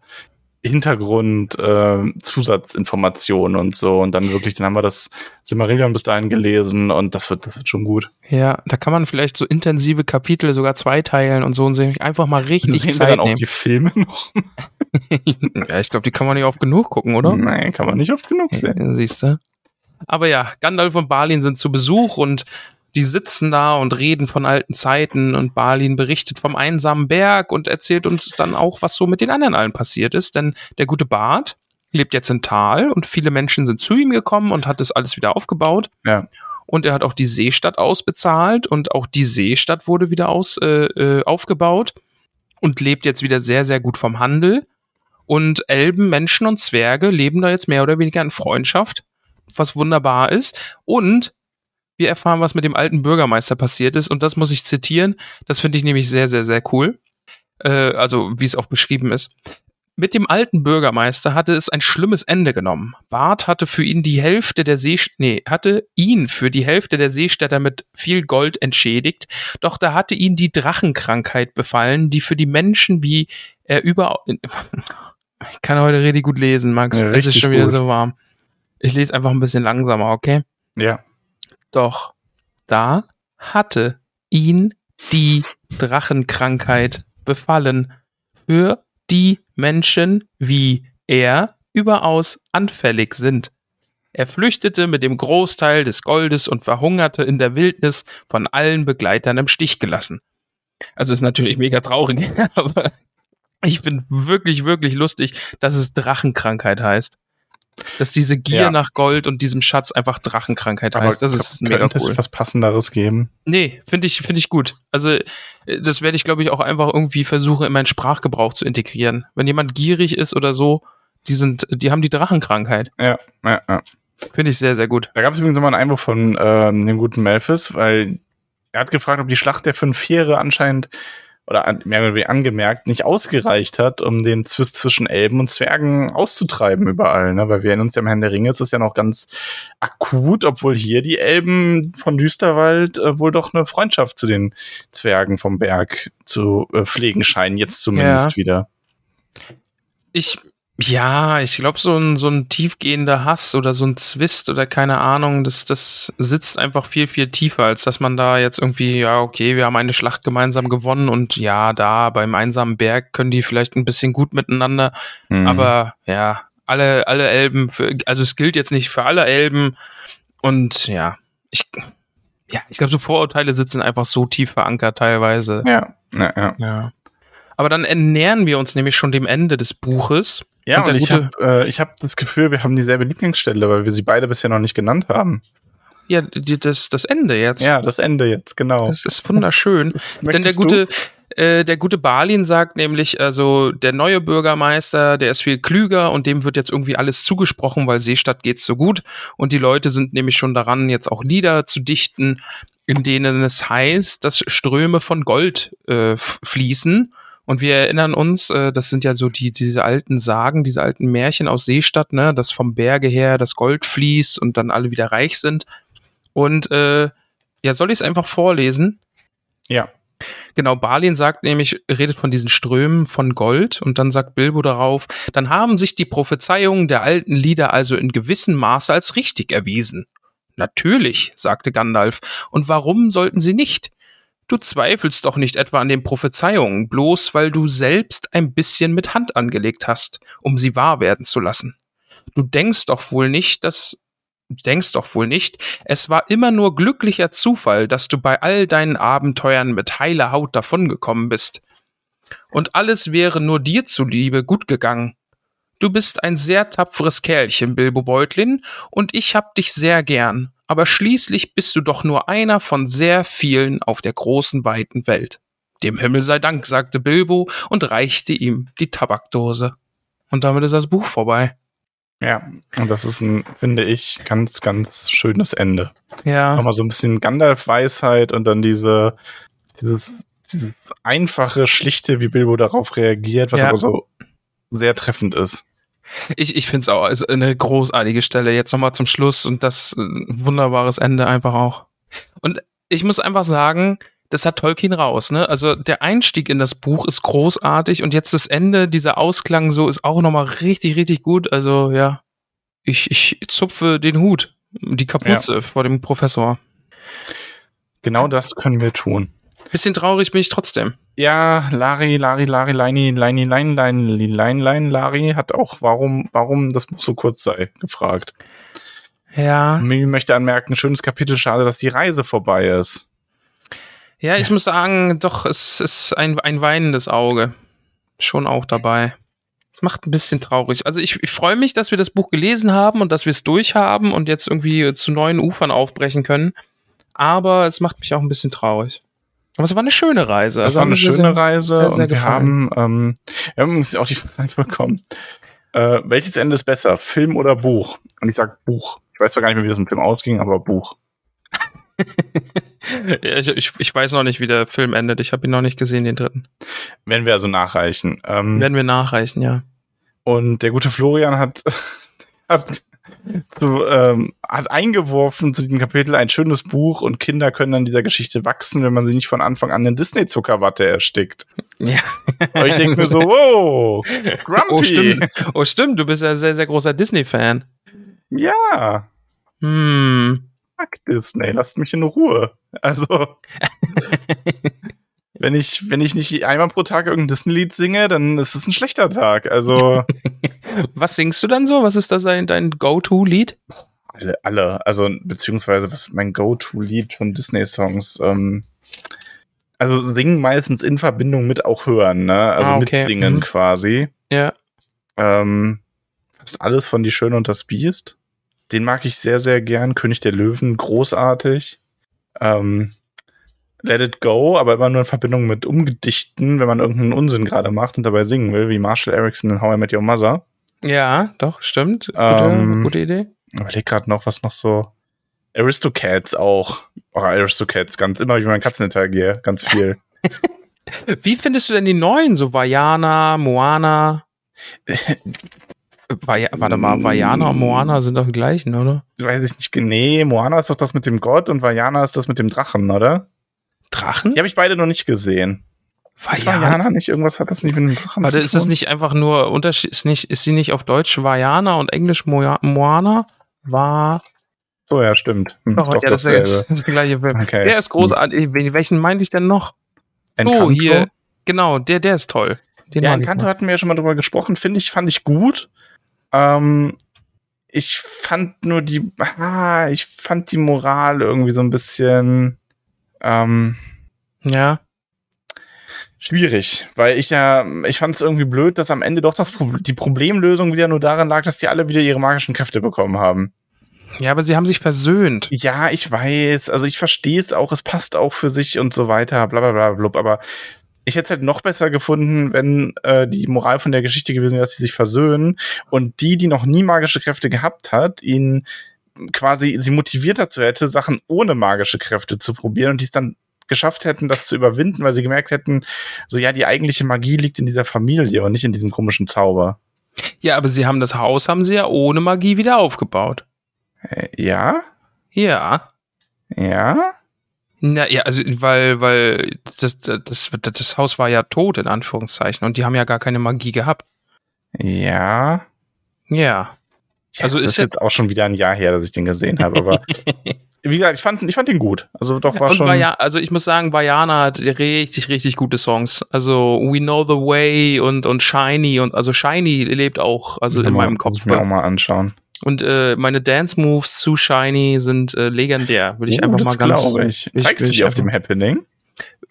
Hintergrund, äh, Zusatzinformationen und so. Und dann wirklich, dann haben wir das Silmarillion bis dahin gelesen und das wird, das wird schon gut. ja, da kann man vielleicht so intensive Kapitel sogar zweiteilen und so und sich einfach mal richtig Sehen wir Zeit dann auch nehmen. die Filme noch? ja, ich glaube, die kann man nicht oft genug gucken, oder? Nein, kann man nicht oft genug sehen. Ja, siehst du. Aber ja, Gandalf und Balin sind zu Besuch und die sitzen da und reden von alten Zeiten und Balin berichtet vom einsamen Berg und erzählt uns dann auch, was so mit den anderen allen passiert ist, denn der gute Bart lebt jetzt in Tal und viele Menschen sind zu ihm gekommen und hat das alles wieder aufgebaut Ja. und er hat auch die Seestadt ausbezahlt und auch die Seestadt wurde wieder aus, äh, äh, aufgebaut und lebt jetzt wieder sehr, sehr gut vom Handel. Und Elben, Menschen und Zwerge leben da jetzt mehr oder weniger in Freundschaft, was wunderbar ist. Und wir erfahren, was mit dem alten Bürgermeister passiert ist. Und das muss ich zitieren. Das finde ich nämlich sehr, sehr, sehr cool. Äh, also, wie es auch beschrieben ist. Mit dem alten Bürgermeister hatte es ein schlimmes Ende genommen. Bart hatte für ihn die Hälfte der See, nee, hatte ihn für die Hälfte der Seestädter mit viel Gold entschädigt, doch da hatte ihn die Drachenkrankheit befallen, die für die Menschen wie er überall, ich kann heute richtig gut lesen, Max. Ja, es ist schon wieder gut. so warm. Ich lese einfach ein bisschen langsamer, okay? Ja. Doch da hatte ihn die Drachenkrankheit befallen, für die Menschen wie er überaus anfällig sind. Er flüchtete mit dem Großteil des Goldes und verhungerte in der Wildnis von allen Begleitern im Stich gelassen. Also ist natürlich mega traurig, aber ich finde wirklich, wirklich lustig, dass es Drachenkrankheit heißt. Dass diese Gier Ja. nach Gold und diesem Schatz einfach Drachenkrankheit Aber heißt. Das ist mega könnte cool. es was Passenderes geben? Nee, finde ich, finde ich gut. Also, äh, das werde ich, glaube ich, auch einfach irgendwie versuchen, in meinen Sprachgebrauch zu integrieren. Wenn jemand gierig ist oder so, die sind, die haben die Drachenkrankheit. Ja, ja, ja. Finde ich sehr, sehr gut. Da gab es übrigens nochmal einen Einwurf von ähm, dem guten Melphis, weil er hat gefragt, ob die Schlacht der fünf Heere anscheinend oder an, mehr oder weniger angemerkt nicht ausgereicht hat, um den Zwist zwischen Elben und Zwergen auszutreiben überall. Ne? Weil wir erinnern uns ja im Herrn der Ringe, ist es ja noch ganz akut, obwohl hier die Elben von Düsterwald äh, wohl doch eine Freundschaft zu den Zwergen vom Berg zu äh, pflegen scheinen, jetzt zumindest Ja. wieder. Ich, ja, ich glaube, so ein, so ein tiefgehender Hass oder so ein Zwist oder keine Ahnung, das, das sitzt einfach viel, viel tiefer, als dass man da jetzt irgendwie, ja, okay, wir haben eine Schlacht gemeinsam gewonnen und ja, da beim einsamen Berg können die vielleicht ein bisschen gut miteinander, Mhm. Aber ja, alle, alle Elben, für, also es gilt jetzt nicht für alle Elben. Und ja, ich, ja, ich glaube, so Vorurteile sitzen einfach so tief verankert teilweise. ja, ja, ja. Ja. Aber dann ernähren wir uns nämlich schon dem Ende des Buches. Ja, Und ich habe äh, ich hab das Gefühl, wir haben dieselbe Lieblingsstelle, weil wir sie beide bisher noch nicht genannt haben. Ja, die, das, das Ende jetzt. Ja, das Ende jetzt, genau. Das ist wunderschön. Das Denn der gute, äh, der gute Balin sagt nämlich, also der neue Bürgermeister, der ist viel klüger und dem wird jetzt irgendwie alles zugesprochen, weil Seestadt geht's so gut. Und die Leute sind nämlich schon daran, jetzt auch Lieder zu dichten, in denen es heißt, dass Ströme von Gold äh, fließen. Und wir erinnern uns, äh, das sind ja so die, diese alten Sagen, diese alten Märchen aus Seestadt, ne, dass vom Berge her das Gold fließt und dann alle wieder reich sind. Und äh, ja, soll ich es einfach vorlesen? Ja. Genau, Balin sagt nämlich, redet von diesen Strömen von Gold und dann sagt Bilbo darauf, dann haben sich die Prophezeiungen der alten Lieder also in gewissem Maße als richtig erwiesen. Natürlich, sagte Gandalf, und warum sollten sie nicht? Du zweifelst doch nicht etwa an den Prophezeiungen, bloß weil du selbst ein bisschen mit Hand angelegt hast, um sie wahr werden zu lassen. Du denkst doch wohl nicht, dass denkst doch wohl nicht, es war immer nur glücklicher Zufall, dass du bei all deinen Abenteuern mit heiler Haut davongekommen bist. Und alles wäre nur dir zuliebe gut gegangen. Du bist ein sehr tapferes Kerlchen, Bilbo Beutlin, und ich hab dich sehr gern. Aber schließlich bist du doch nur einer von sehr vielen auf der großen, weiten Welt. Dem Himmel sei Dank, sagte Bilbo und reichte ihm die Tabakdose. Und damit ist das Buch vorbei. Ja, und das ist ein, finde ich, ganz, ganz schönes Ende. Ja. Nochmal so ein bisschen Gandalf-Weisheit und dann diese, dieses, dieses einfache, schlichte, wie Bilbo darauf reagiert, was Ja. aber so sehr treffend ist. Ich, ich finde es auch ist eine großartige Stelle. Jetzt nochmal zum Schluss und das äh, wunderbares Ende einfach auch. Und ich muss einfach sagen, das hat Tolkien raus, ne? Also der Einstieg in das Buch ist großartig und jetzt das Ende, dieser Ausklang so ist auch nochmal richtig, richtig gut. Also ja, ich, ich zupfe den Hut, die Kapuze vor dem Professor. Genau das können wir tun. Bisschen traurig bin ich trotzdem. Ja, Lari, Lari, Lari, Leini, Leini, Lein, Lein, Lein, Lein, Lari hat auch, warum, warum das Buch so kurz sei, gefragt. Ja. Mimi möchte anmerken, schönes Kapitel, schade, dass die Reise vorbei ist. Ja, ich muss sagen, doch, es ist ein, ein weinendes Auge. Schon auch dabei. Es macht ein bisschen traurig. Also ich, ich freue mich, dass wir das Buch gelesen haben und dass wir es durchhaben und jetzt irgendwie zu neuen Ufern aufbrechen können. Aber es macht mich auch ein bisschen traurig. Aber es war eine schöne Reise. Das Also war eine schöne sehr- Reise sehr, sehr und wir haben, ähm, wir haben uns auch die Frage bekommen, äh, welches Ende ist besser, Film oder Buch? Und ich sag Buch. Ich weiß zwar gar nicht mehr, wie das im Film ausging, aber Buch. Ja, ich, ich, ich weiß noch nicht, wie der Film endet. Ich habe ihn noch nicht gesehen, den dritten. Werden wir also nachreichen. Ähm, Werden wir nachreichen, ja. Und der gute Florian hat, hat, zu, ähm, hat eingeworfen zu diesem Kapitel ein schönes Buch und Kinder können an dieser Geschichte wachsen, wenn man sie nicht von Anfang an in Disney-Zuckerwatte erstickt. Ja. Und ich denke mir so, wow, Grumpy. Oh, stimmt. Oh, stimmt. Du bist ja sehr, sehr großer Disney-Fan. Ja, Hm. fuck Disney, lasst mich in Ruhe. Also, wenn ich, wenn ich nicht einmal pro Tag irgendein Disney-Lied singe, dann ist es ein schlechter Tag. Also, Was singst du dann so? Was ist da dein, dein Go-To-Lied? alle, alle, also, beziehungsweise, was ist mein Go-To-Lied von Disney-Songs? Ähm, also, singen meistens in Verbindung mit auch hören, ne? Also, Ah, okay. mitsingen Mhm. quasi. Ja. Ähm, fast alles von Die Schöne und das Biest. Den mag ich sehr, sehr gern. König der Löwen, großartig. Ähm, Let It Go, aber immer nur in Verbindung mit Umgedichten, wenn man irgendeinen Unsinn gerade macht und dabei singen will, wie Marshall Erickson in How I Met Your Mother. Ja, doch, stimmt. Gute, Ähm, gute Idee. Ich Überleg gerade noch, was noch so. Aristocats auch. Oh, Aristocats, ganz immer, wie mein Katzen interagiere, ganz viel. Wie findest du denn die neuen? So Vajana, Moana? Vaja, warte mal, Vajana und Moana sind doch die gleichen, oder? Weiß ich nicht, nee, Moana ist doch das mit dem Gott und Vajana ist das mit dem Drachen, oder? Drachen? Die habe ich beide noch nicht gesehen. Ist Vajana nicht irgendwas, hat das nicht mit dem Drachen Warte, ist tun? nicht einfach nur Unterschied? Ist, nicht, ist sie nicht auf Deutsch Vajana und Englisch Moja- Moana? War. So, ja, stimmt. Hm, Doch, doch ja, das ist jetzt das gleiche Film. Okay. Der ist großartig. Wen- Welchen meinte ich denn noch? Encanto? hier. Genau, der, der ist toll. Den Ja, Encanto hatten wir ja schon mal drüber gesprochen, finde ich, fand ich gut. Ähm, ich fand nur die, ah, ich fand die Moral irgendwie so ein bisschen ähm, Ja. schwierig, weil ich ja, ich fand es irgendwie blöd, dass am Ende doch das Pro die Problemlösung wieder nur darin lag, dass die alle wieder ihre magischen Kräfte bekommen haben. Ja, aber sie haben sich versöhnt. Ja, ich weiß, also ich verstehe es auch, es passt auch für sich und so weiter, bla bla bla blub, aber ich hätte es halt noch besser gefunden, wenn äh, die Moral von der Geschichte gewesen wäre, dass sie sich versöhnen und die, die noch nie magische Kräfte gehabt hat, ihn quasi sie motiviert dazu hätte, Sachen ohne magische Kräfte zu probieren und die es dann geschafft hätten, das zu überwinden, weil sie gemerkt hätten, so ja, die eigentliche Magie liegt in dieser Familie und nicht in diesem komischen Zauber. Ja, aber sie haben das Haus, haben sie ja ohne Magie wieder aufgebaut. Äh, ja? Ja. Ja? Na ja, also weil, weil das, das, das, das Haus war ja tot, in Anführungszeichen, und die haben ja gar keine Magie gehabt. Ja? Ja. Ja, Also das ist jetzt auch schon wieder ein Jahr her, dass ich den gesehen habe, aber wie gesagt, ich fand, ich fand ihn gut. Also doch war und schon. Vaja, also ich muss sagen, Vajana hat richtig, richtig gute Songs. Also We Know the Way und, und Shiny und also Shiny lebt auch, also in Mal- meinem muss Kopf. ich mir auch mal anschauen. Und äh, meine Dance Moves zu Shiny sind äh, legendär. Würde ich Oh, einfach das mal ganz. ich. Zeigst du ich die auf dem Happening?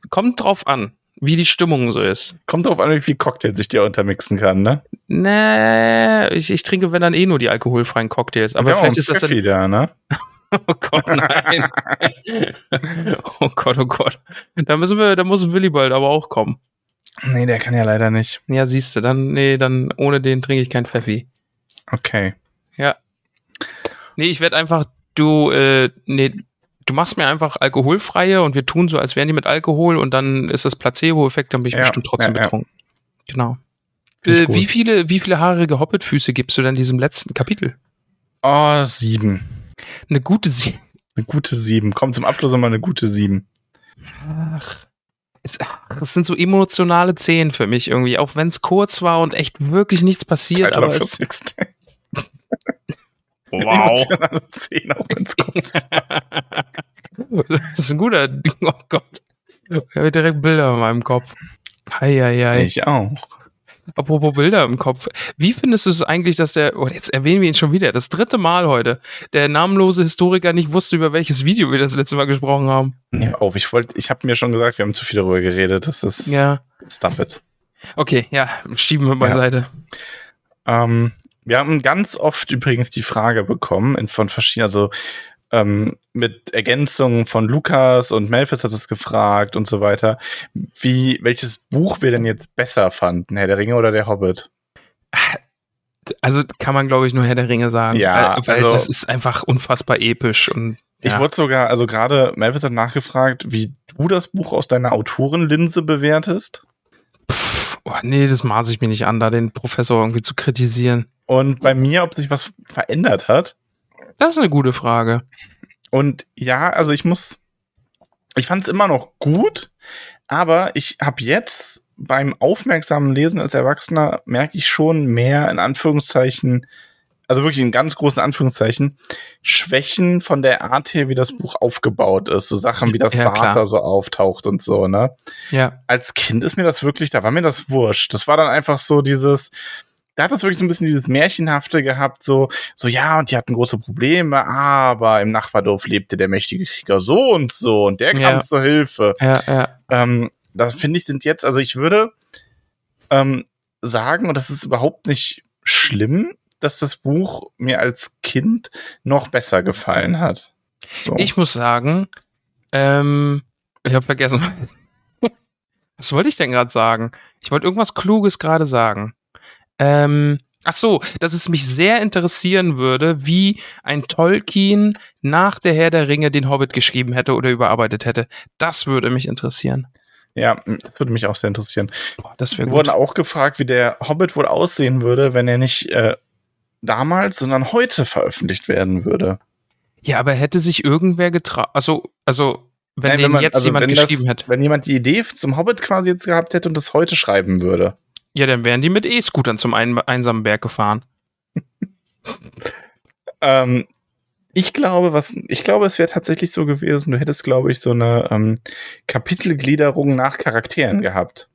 Kommt drauf an, wie die Stimmung so ist. Kommt drauf an, wie viel Cocktails ich dir untermixen kann, ne? Nee, ich, ich trinke, wenn dann eh nur die alkoholfreien Cocktails. Aber haben vielleicht ist das dann. Da, ne? Oh Gott, nein. oh Gott, oh Gott. Da müssen wir, da muss Willibald aber auch kommen. Nee, der kann ja leider nicht. Ja, siehst du, dann, nee, dann ohne den trinke ich kein Pfeffi. Okay. Ja. Nee, ich werde einfach, du, äh, nee, du machst mir einfach alkoholfreie und wir tun so, als wären die mit Alkohol und dann ist das Placebo-Effekt, dann bin ich Ja, bestimmt trotzdem ja, ja. betrunken. Genau. Finde ich Äh, wie viele, wie viele haarige Hobbitfüße gibst du denn diesem letzten Kapitel? Oh, sieben. Eine gute Sie. Eine gute sieben. Kommt zum Abschluss nochmal eine gute sieben. Ach. Es, das sind so emotionale Zehn für mich irgendwie, auch wenn es kurz war und echt wirklich nichts passiert. Alter, aber es. Wow. Szene, auch wenn's kurz. Das ist ein guter. Oh Gott. Ich habe direkt Bilder in meinem Kopf. Heieiei. Ich auch. Apropos Bilder im Kopf. Wie findest du es eigentlich, dass der, oh, jetzt erwähnen wir ihn schon wieder, das dritte Mal heute, der namenlose Historiker nicht wusste, über welches Video wir das letzte Mal gesprochen haben? Nee, auf. Ich wollte, ich habe mir schon gesagt, wir haben zu viel darüber geredet. Das ist Ja. Stop it. Okay, ja, schieben wir beiseite. Ähm, wir haben ganz oft übrigens die Frage bekommen von verschiedenen, also ähm, mit Ergänzungen von Lukas und Melfis hat es gefragt und so weiter, wie welches Buch wir denn jetzt besser fanden, Herr der Ringe oder der Hobbit? Also kann man, glaube ich, nur Herr der Ringe sagen. Ja, weil, also- das ist einfach unfassbar episch und Ich ja. wurde sogar, also gerade Melfis hat nachgefragt, wie du das Buch aus deiner Autorenlinse bewertest. Pff, oh, nee, das maße ich mir nicht an, da den Professor irgendwie zu kritisieren. Und bei mir, ob sich was verändert hat. Das ist eine gute Frage. Und ja, also ich muss, ich fand es immer noch gut, aber ich habe jetzt beim aufmerksamen Lesen als Erwachsener merke ich schon mehr in Anführungszeichen, also wirklich in ganz großen Anführungszeichen, Schwächen von der Art her, wie das Buch aufgebaut ist. So Sachen wie das Ja, Bart da so auftaucht und so, ne? Ja, als Kind ist mir das wirklich, da war mir das wurscht. Das war dann einfach so dieses, da hat das wirklich so ein bisschen dieses Märchenhafte gehabt, so, so ja, und die hatten große Probleme, aber im Nachbardorf lebte der mächtige Krieger so und so und der kam Ja. zur Hilfe. ja, ja. Ähm, das finde ich sind jetzt, also ich würde ähm, sagen, und das ist überhaupt nicht schlimm, dass das Buch mir als Kind noch besser gefallen hat. So. Ich muss sagen, ähm, ich habe vergessen. Was wollte ich denn gerade sagen? Ich wollte irgendwas Kluges gerade sagen. Ähm, ach so, dass es mich sehr interessieren würde, wie ein Tolkien nach der Herr der Ringe den Hobbit geschrieben hätte oder überarbeitet hätte. Das würde mich interessieren. ja, das würde mich auch sehr interessieren. Boah, das wäre Wir gut. wurden auch gefragt, wie der Hobbit wohl aussehen würde, wenn er nicht äh, damals, sondern heute veröffentlicht werden würde. Ja, aber hätte sich irgendwer getraut, also, also, wenn Nein, den man- jetzt also jemand wenn geschrieben das, hätte, Wenn jemand die Idee zum Hobbit quasi jetzt gehabt hätte und das heute schreiben würde. Ja, dann wären die mit E-Scootern zum ein einsamen Berg gefahren. Ähm, ich glaube, was, ich glaube, es wäre tatsächlich so gewesen, du hättest, glaube ich, so eine ähm, Kapitelgliederung nach Charakteren gehabt.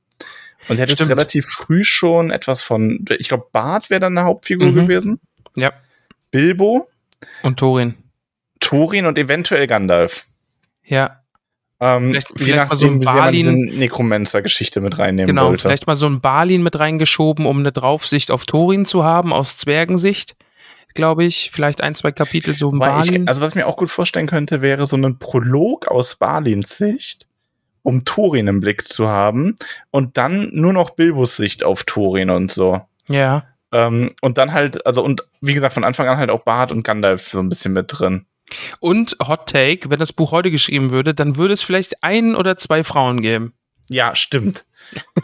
Und hättest Stimmt. relativ früh schon etwas von, ich glaube, Bart wäre dann eine Hauptfigur Mhm. gewesen. Ja. Bilbo, Und Thorin. Thorin und eventuell Gandalf. Ja, Ähm, Vielleicht- vielleicht mal so nachdem, ein Balin- Necromancer-Geschichte mit reinnehmen genau. wollte. Vielleicht mal so ein Balin mit reingeschoben, um eine Draufsicht auf Thorin zu haben, aus Zwergensicht, glaube ich. Vielleicht ein, zwei Kapitel so ein Balin. also was ich mir auch gut vorstellen könnte, wäre so ein Prolog aus Balins Sicht, um Thorin im Blick zu haben und dann nur noch Bilbos Sicht auf Thorin und so. ja. Ähm, und dann halt, also und wie gesagt, von Anfang an halt auch Bart und Gandalf so ein bisschen mit drin. Und Hot Take, wenn das Buch heute geschrieben würde, dann würde es vielleicht ein oder zwei Frauen geben. Ja, stimmt.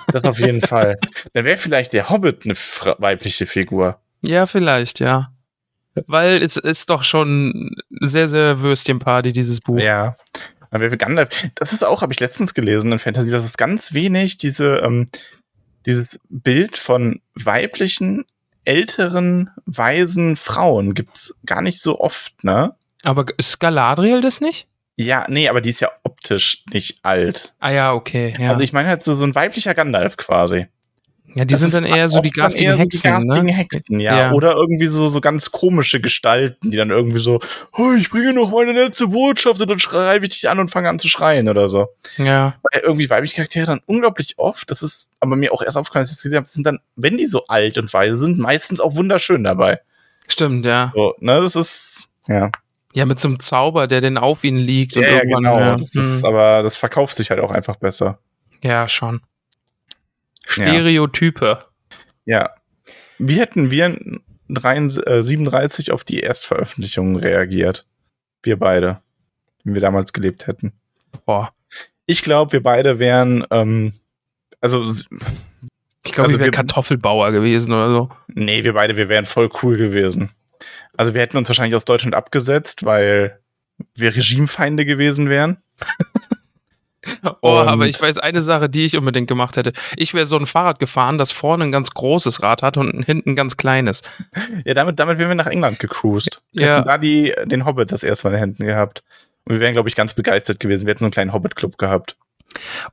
Das auf jeden Fall. Dann wäre vielleicht der Hobbit eine weibliche Figur. Ja, vielleicht, ja. Weil es ist doch schon sehr, sehr Würstchenparty, dieses Buch. Ja. Dann wäre Gandalf. Das ist auch, habe ich letztens gelesen in Fantasy, dass es ganz wenig diese, ähm, dieses Bild von weiblichen, älteren, weisen Frauen gibt's gar nicht so oft, ne? Aber ist Galadriel das nicht? Ja, nee, aber die ist ja optisch nicht alt. Ah ja, okay. Ja, Also ich meine halt so, so ein weiblicher Gandalf quasi. ja die Das sind dann eher so die garstigen eher so Hexen. Die garstigen ne? Hexen, ja. Ja. Oder irgendwie so, so ganz komische Gestalten, die dann irgendwie so, oh, ich bringe noch meine letzte Botschaft und dann schreibe ich dich an und fange an zu schreien oder so. Ja, Weil irgendwie weibliche Charaktere dann unglaublich oft, das ist aber mir auch erst aufgefallen, als ich das gesehen habe, sind dann, wenn die so alt und weise sind, meistens auch wunderschön dabei. stimmt, ja. So, ne, das ist, ja. Ja, mit so einem Zauber, der denn auf ihn liegt. und Ja, ja, irgendwann, genau. Ja, Das ist, hm. aber das verkauft sich halt auch einfach besser. ja schon. Stereotype. Ja. Wie hätten wir in 33, äh, 37 auf die Erstveröffentlichung reagiert? Wir beide. Wenn wir damals gelebt hätten. Boah. Ich glaube, wir beide wären, ähm, also, Ich glaube, Also wir- Kartoffelbauer gewesen oder so. nee, wir beide, wir wären voll cool gewesen. Also, wir hätten uns wahrscheinlich aus Deutschland abgesetzt, weil wir Regimefeinde gewesen wären. Oh, aber ich weiß eine Sache, die ich unbedingt gemacht hätte. Ich wäre so ein Fahrrad gefahren, das vorne ein ganz großes Rad hat und hinten ein ganz kleines. Ja, damit, damit wären wir nach England gecruised. Wir Ja. hätten da die, den Hobbit das erste Mal in den Händen gehabt. Und wir wären, glaube ich, ganz begeistert gewesen. Wir hätten so einen kleinen Hobbit-Club gehabt.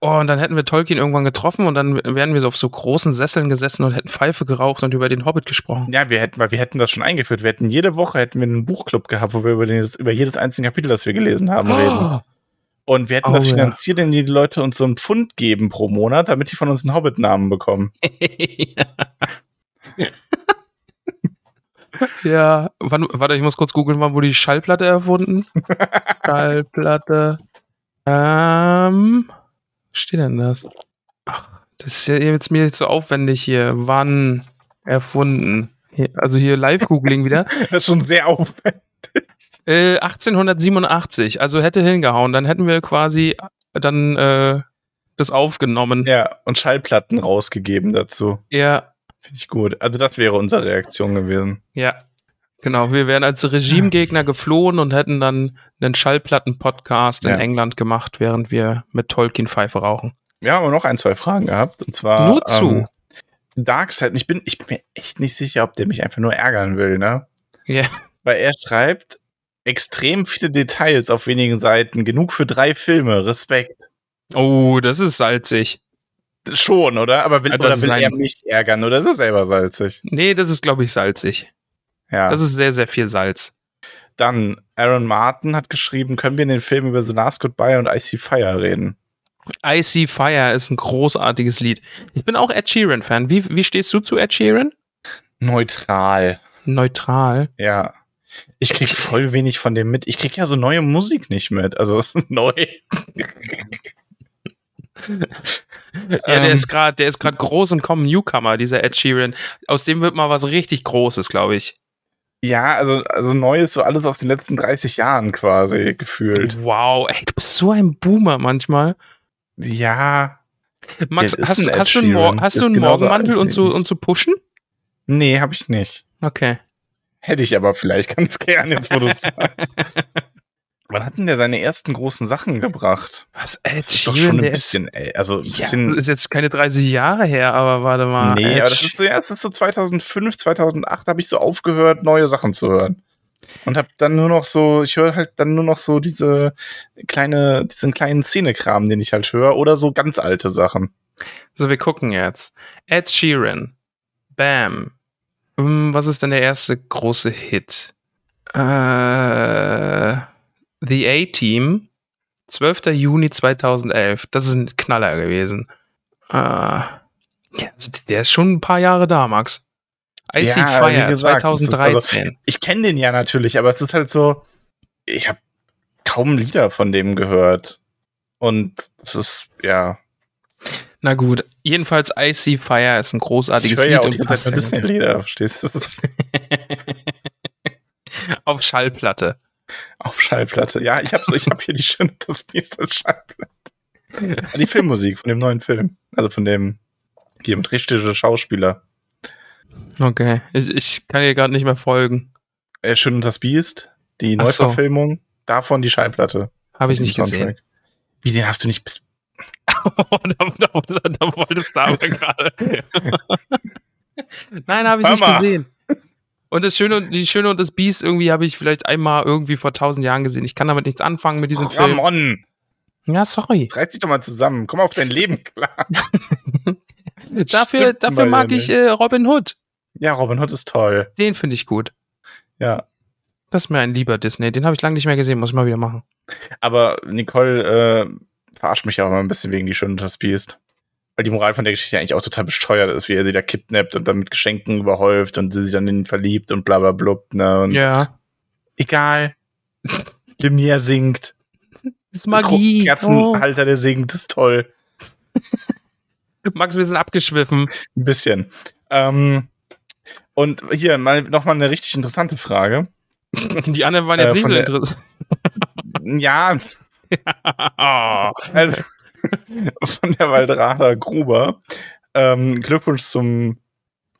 Oh, und dann hätten wir Tolkien irgendwann getroffen und dann wären wir so auf so großen Sesseln gesessen und hätten Pfeife geraucht und über den Hobbit gesprochen. Ja, wir hätten, wir hätten das schon eingeführt. Wir hätten jede Woche hätten wir einen Buchclub gehabt, wo wir über, den, über jedes einzelne Kapitel, das wir gelesen haben, reden. Und wir hätten Oh, das finanziert, indem die Leute uns so einen Pfund geben pro Monat, damit die von uns einen Hobbit-Namen bekommen. ja, wann, warte, ich muss kurz googeln, wann wurde die Schallplatte erfunden? Schallplatte. Ähm, steht denn das? Ach, das ist ja jetzt mir so aufwendig hier. Wann erfunden? Hier, also hier Live-Googling wieder. Das ist schon sehr aufwendig. Äh, 1887, also hätte hingehauen, dann hätten wir quasi dann äh, das aufgenommen. Ja, und Schallplatten rausgegeben dazu. Ja, Finde ich gut. Also das wäre unsere Reaktion gewesen. ja. Genau, wir wären als Regimegegner geflohen und hätten dann einen Schallplatten-Podcast in Ja. England gemacht, während wir mit Tolkien Pfeife rauchen. Wir haben aber noch ein, zwei Fragen gehabt. Und zwar. Nur zu. Ähm, Darkseid. Ich bin, ich bin mir echt nicht sicher, ob der mich einfach nur ärgern will, ne? Ja. Weil er schreibt extrem viele Details auf wenigen Seiten. Genug für drei Filme. Respekt. Oh, das ist salzig. Schon, oder? Aber will, oder will er mich ärgern oder ist er selber salzig? Nee, das ist, glaube ich, salzig. Ja. Das ist sehr, sehr viel Salz. Dann Aaron Martin hat geschrieben, können wir in den Film über The Last Goodbye und I See Fire reden? I See Fire ist ein großartiges Lied. Ich bin auch Ed Sheeran-Fan. Wie, wie stehst du zu Ed Sheeran? Neutral. Neutral. Ja. Ich krieg voll wenig von dem mit. Ich krieg ja so neue Musik nicht mit. Also neu. Ja, der ist gerade, der ist gerade groß und kommt Newcomer, dieser Ed Sheeran. Aus dem wird mal was richtig Großes, glaube ich. Ja, also, also neu ist so alles aus den letzten 30 Jahren quasi gefühlt. Wow, ey, du bist so ein Boomer manchmal. Ja. Max, Ja, hast, ein hast du einen, hast du einen Morgenmantel und zu, und zu pushen? Nee, hab ich nicht. Okay. Hätte ich aber vielleicht ganz gern, jetzt wo du es sagst. Wann hat denn der seine ersten großen Sachen gebracht? Was, Ed Das ist doch schon ein bisschen, ey, also ein ist, ja, bisschen. ist jetzt keine 30 Jahre her, aber warte mal. nee, Ed aber das ist so, ja, es ist so 2005, 2008 habe ich so aufgehört, neue Sachen zu hören. Und habe dann nur noch so, ich höre halt dann nur noch so diese kleine, diesen kleinen Szenekram, den ich halt höre, oder so ganz alte Sachen. So, wir gucken jetzt. Ed Sheeran. Bam. Hm, was ist denn der erste große Hit? Äh, The A-Team. 12. Juni 2011. Das ist ein Knaller gewesen. Äh, also der ist schon ein paar Jahre da, Max. I See Ja, Fire gesagt, das ist 2013. Ich kenne den ja natürlich, aber es ist halt so, ich habe kaum Lieder von dem gehört. Und es ist, ja. Na gut, jedenfalls I See Fire ist ein Ich großartiges höre Lied ja auch und sehr gut. Disney-Lieder, verstehst du? Auf Schallplatte. Auf Schallplatte. Ja, ich habe so, ich hab hier die schöne das Biest als Schallplatte. Die Filmmusik von dem neuen Film. Also von dem hier mit richtige Schauspieler. Okay, ich, ich kann dir gerade nicht mehr folgen. Äh, Schön und das Biest, die Ach so. Neuverfilmung, davon die Schallplatte. Habe ich nicht gesehen. Soundtrack. Wie, den hast du nicht bis da, da, da, da wolltest du aber gerade. Nein, habe ich Hör nicht gesehen. Und das Schöne und die Schöne und das Biest irgendwie habe ich vielleicht einmal irgendwie vor tausend Jahren gesehen. Ich kann damit nichts anfangen mit diesem Film. Ramon, Ja, sorry. reiß dich doch mal zusammen. Komm auf dein Leben klar. Dafür, Stimmt dafür mag ja ich äh, Robin Hood. Ja, Robin Hood ist toll. Den finde ich gut. Ja. Das ist mir ein lieber Disney. Den habe ich lange nicht mehr gesehen. Muss ich mal wieder machen. Aber Nicole äh, verarscht mich auch immer ein bisschen wegen die Schön und das Biest. Weil die Moral von der Geschichte eigentlich auch total bescheuert ist, wie er sie da kidnappt und dann mit Geschenken überhäuft und sie sich dann in ihn verliebt und bla bla blub, ne? Und Ja. Egal. Lemire singt. Das ist Magie. Kerzenhalter, der singt, ist toll. Oh. Max, wir sind abgeschwiffen. Ein bisschen. Ähm, und hier mal nochmal eine richtig interessante Frage. Die anderen waren jetzt Äh, nicht so interessant. Ja, Oh. also von der Waldrader Gruber. Ähm, Glückwunsch zum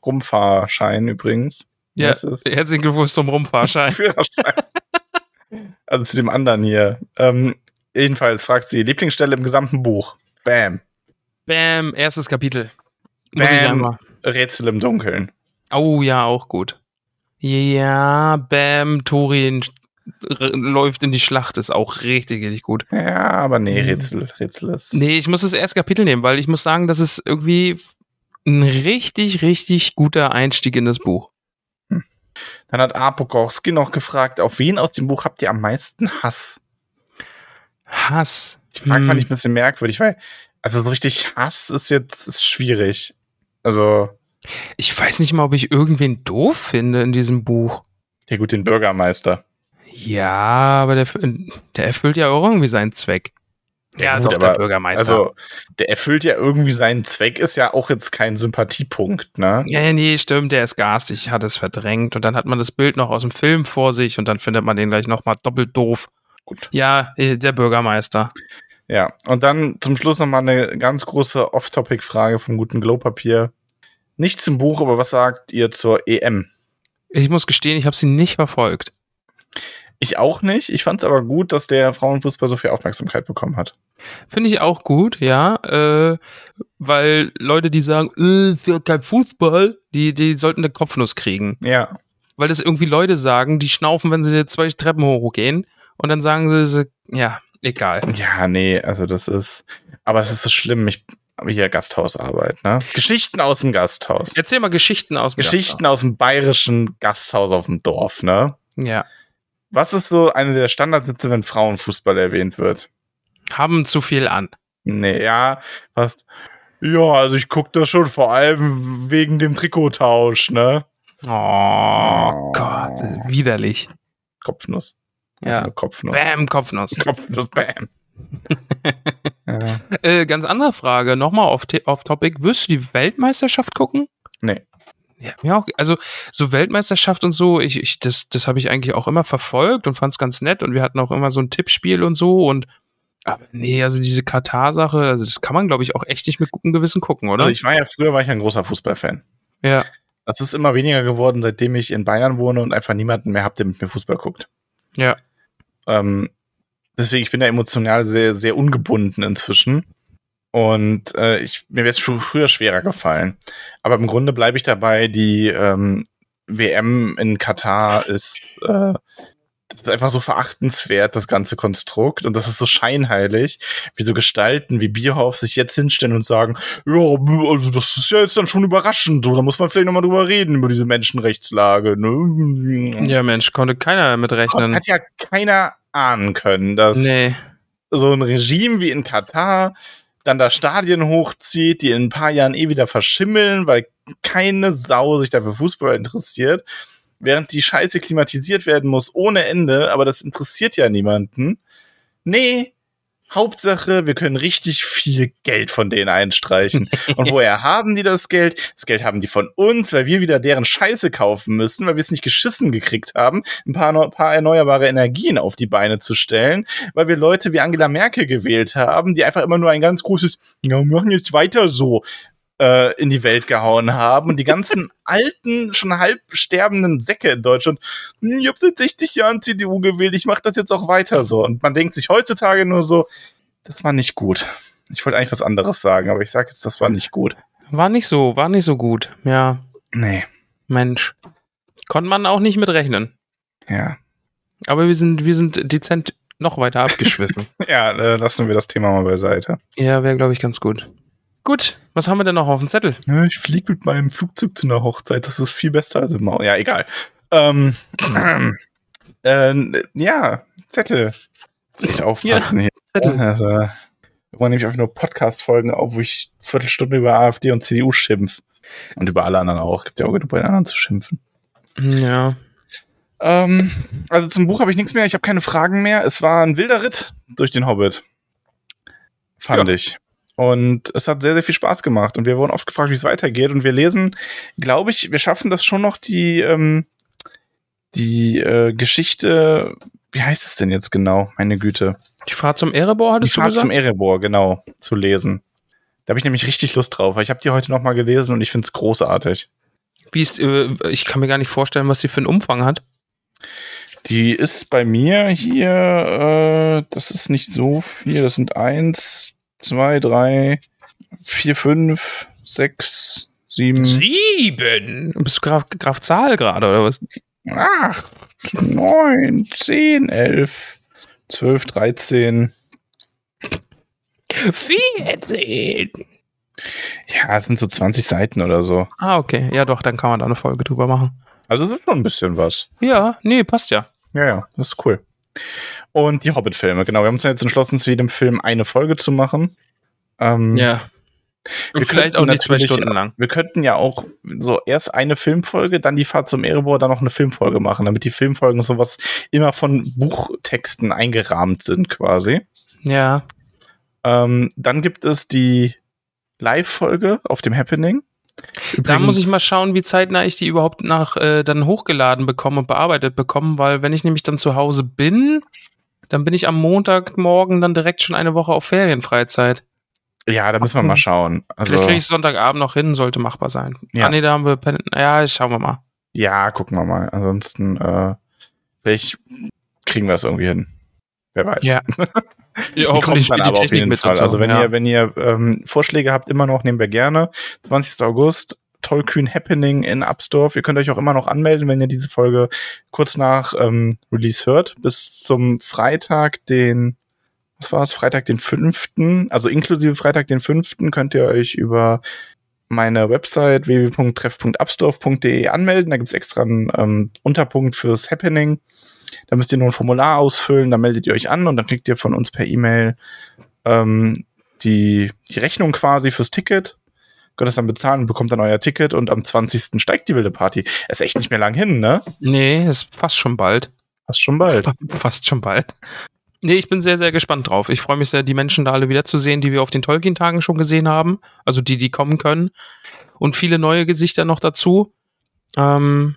Rumfahrschein übrigens. Ja, herzlichen Glückwunsch zum Rumfahrschein. Also zu dem anderen hier. Ähm, jedenfalls fragt sie Lieblingsstelle im gesamten Buch. Bam. Bam, erstes Kapitel. Muss Bam. Rätsel im Dunkeln. Oh ja, auch gut. Ja, Bam, Thorin r- läuft in die Schlacht, ist auch richtig, richtig gut. Ja, aber nee, Mhm. Rätsel, Rätsel ist. Nee, ich muss das erste Kapitel nehmen, weil ich muss sagen, das ist irgendwie ein richtig, richtig guter Einstieg in das Buch. Dann hat A. Pokowski noch gefragt, auf wen aus dem Buch habt ihr am meisten Hass? Hass. Die Frage fand Hm. ich ein bisschen merkwürdig, weil, also so richtig Hass ist jetzt ist schwierig. Also, Ich weiß nicht mal, ob ich irgendwen doof finde in diesem Buch. ja gut, den Bürgermeister. Ja, aber der, der erfüllt ja auch irgendwie seinen Zweck. Ja, gut, doch, der Bürgermeister. Also, der erfüllt ja irgendwie seinen Zweck, ist ja auch jetzt kein Sympathiepunkt, ne? ja, nee, stimmt, der ist garstig, ich hatte es verdrängt und dann hat man das Bild noch aus dem Film vor sich und dann findet man den gleich nochmal doppelt doof. Gut. Ja, äh, der Bürgermeister. Ja, und dann zum Schluss nochmal eine ganz große Off-Topic-Frage vom guten Glowpapier. Nichts im Buch, aber was sagt ihr zur EM? Ich muss gestehen, ich habe sie nicht verfolgt. Ich auch nicht. Ich fand es aber gut, dass der Frauenfußball so viel Aufmerksamkeit bekommen hat. Finde ich auch gut, ja, äh, weil Leute, die sagen, äh, ist ja kein Fußball, die, die sollten eine Kopfnuss kriegen. Ja, Weil das irgendwie Leute sagen, die schnaufen, wenn sie zwei Treppen hochgehen und dann sagen sie, ja, egal. ja, nee, also das ist, aber es ist so schlimm. Ich habe hier Gasthausarbeit, ne? Geschichten aus dem Gasthaus. Erzähl mal Geschichten aus dem Geschichten aus dem bayerischen Gasthaus auf dem Dorf, ne? Gasthaus. Ja. Was ist so eine der Standardsitze, wenn Frauenfußball erwähnt wird? Haben zu viel an. Nee, ja, fast. Ja, also ich gucke das schon vor allem wegen dem Trikottausch, ne? Oh, Oh. Gott, widerlich. Kopfnuss. Ja. Kopfnuss. Bam, Kopfnuss. Kopfnuss, bam. ja. Äh, ganz andere Frage, nochmal auf, auf Topic. Wirst du die Weltmeisterschaft gucken? Nee. Ja, ja, auch, also so Weltmeisterschaft und so, ich, ich das, das habe ich eigentlich auch immer verfolgt und fand es ganz nett und wir hatten auch immer so ein Tippspiel und so und aber nee, also diese Katar-Sache, also das kann man, glaube ich, auch echt nicht mit gutem Gewissen gucken, oder? Also ich war ja früher war ich ein großer Fußballfan. ja. Das ist immer weniger geworden, seitdem ich in Bayern wohne und einfach niemanden mehr habe, der mit mir Fußball guckt. Ja. Ähm, deswegen, ich bin da emotional sehr, sehr ungebunden inzwischen. Und äh, ich, mir wäre es schon früher schwerer gefallen. Aber im Grunde bleibe ich dabei, die ähm, WM in Katar ist, äh, ist einfach so verachtenswert, das ganze Konstrukt. Und das ist so scheinheilig, wie so Gestalten wie Bierhoff sich jetzt hinstellen und sagen, ja, also das ist ja jetzt dann schon überraschend. So, da muss man vielleicht nochmal drüber reden, über diese Menschenrechtslage. Ne? Ja, Mensch, konnte keiner mit rechnen. Hat ja keiner ahnen können, dass Nee. so ein Regime wie in Katar dann da Stadien hochzieht, die in ein paar Jahren eh wieder verschimmeln, weil keine Sau sich dafür Fußball interessiert, während die Scheiße klimatisiert werden muss ohne Ende, aber das interessiert ja niemanden. Nee, Hauptsache, wir können richtig viel Geld von denen einstreichen. Und woher haben die das Geld? Das Geld haben die von uns, weil wir wieder deren Scheiße kaufen müssen, weil wir es nicht geschissen gekriegt haben, ein paar, neu- paar erneuerbare Energien auf die Beine zu stellen, weil wir Leute wie Angela Merkel gewählt haben, die einfach immer nur ein ganz großes, ja, wir machen jetzt weiter so, äh, in die Welt gehauen haben und die ganzen alten, schon halb sterbenden Säcke in Deutschland, "Hm, ich habe seit 60 Jahren CDU gewählt, ich mache das jetzt auch weiter so. Und man denkt sich heutzutage nur so, das war nicht gut. Ich wollte eigentlich was anderes sagen, aber ich sage jetzt, das war nicht gut. War nicht so, war nicht so gut. Ja, Nee, Mensch. Konnte man auch nicht mit rechnen. ja. Aber wir sind, wir sind dezent noch weiter abgeschwiffen. Ja, äh, lassen wir das Thema mal beiseite. ja, wäre, glaube ich, ganz gut. Gut, was haben wir denn noch auf dem Zettel? Ja, ich fliege mit meinem Flugzeug zu einer Hochzeit. Das ist viel besser als im Auto. Ja, egal. Ähm, äh, ja, Zettel. Echt aufpassen hier. Zettel. Also, irgendwann nehme ich einfach nur Podcast-Folgen auf, wo ich Viertelstunde über AfD und CDU schimpf. Und über alle anderen auch. Gibt ja auch genug bei den anderen zu schimpfen. Ja. Ähm, also zum Buch habe ich nichts mehr, ich habe keine Fragen mehr. Es war ein wilder Ritt durch den Hobbit. Fand Ja. ich. Und es hat sehr, sehr viel Spaß gemacht. Und wir wurden oft gefragt, wie es weitergeht. Und wir lesen, glaube ich, wir schaffen das schon noch, die, ähm, die äh, Geschichte, wie heißt es denn jetzt genau? Meine Güte. Die Fahrt zum Erebor Die hattest du Fahrt gesagt? zum Erebor, genau, zu lesen. Da habe ich nämlich richtig Lust drauf, weil ich habe die heute noch mal gelesen und ich finde es großartig. Wie ist, äh, ich kann mir gar nicht vorstellen, was die für einen Umfang hat. Die ist bei mir hier, äh, das ist nicht so viel, das sind eins, zwei, drei, vier, fünf, sechs, sieben, Sieben! Bist du Graf, Graf Zahl gerade, oder was? acht, neun, zehn, elf, zwölf, dreizehn. 14! Ja, es sind so 20 Seiten oder so. Ah, okay. Ja, doch, dann kann man da eine Folge drüber machen. Also das ist schon ein bisschen was. Ja, nee, passt ja. Ja, ja, das ist cool. Und die Hobbit-Filme, genau. Wir haben uns jetzt entschlossen, zu jedem Film eine Folge zu machen. Ähm, Ja. Und vielleicht auch nicht zwei Stunden lang. Wir könnten ja auch so erst eine Filmfolge, dann die Fahrt zum Erebor, dann noch eine Filmfolge machen, damit die Filmfolgen sowas immer von Buchtexten eingerahmt sind quasi. Ja. Ähm, dann gibt es die Live-Folge auf dem Happening. Da muss ich Übrigens- mal schauen, wie zeitnah ich die überhaupt nach äh, dann hochgeladen bekomme und bearbeitet bekomme, weil wenn ich nämlich dann zu Hause bin, dann bin ich am Montagmorgen dann direkt schon eine Woche auf Ferienfreizeit. Ja, da müssen wir mal schauen. Also, Vielleicht kriege ich Sonntagabend noch hin, sollte machbar sein. Ja. Ah nee, da haben wir Pen Ja, schauen wir mal. ja, gucken wir mal. Ansonsten, äh, vielleicht kriegen wir es irgendwie hin. Wer weiß. Ja. Die Ja, kommt dann aber auf jeden Fall. Also wenn ja. ihr, wenn ihr ähm, Vorschläge habt, immer noch nehmen wir gerne. 20. August, Tollkühn Happening in Absdorf. Ihr könnt euch auch immer noch anmelden, wenn ihr diese Folge kurz nach ähm, Release hört. Bis zum Freitag, den, was war es? Freitag, den 5. Also inklusive Freitag, den 5. könnt ihr euch über meine Website www.treff.absdorf.de anmelden. Da gibt's extra einen ähm, Unterpunkt fürs Happening. Da müsst ihr nur ein Formular ausfüllen, da meldet ihr euch an und dann kriegt ihr von uns per E-Mail ähm, die, die Rechnung quasi fürs Ticket. Könnt das dann bezahlen und bekommt dann euer Ticket und am 20. steigt die wilde Party. Ist echt nicht mehr lang hin, ne? Nee, ist fast schon bald. Fast schon bald. Fast schon bald. Nee, ich bin sehr, sehr gespannt drauf. Ich freue mich sehr, die Menschen da alle wiederzusehen, die wir auf den Tolkien-Tagen schon gesehen haben. Also die, die kommen können. Und viele neue Gesichter noch dazu. Ähm,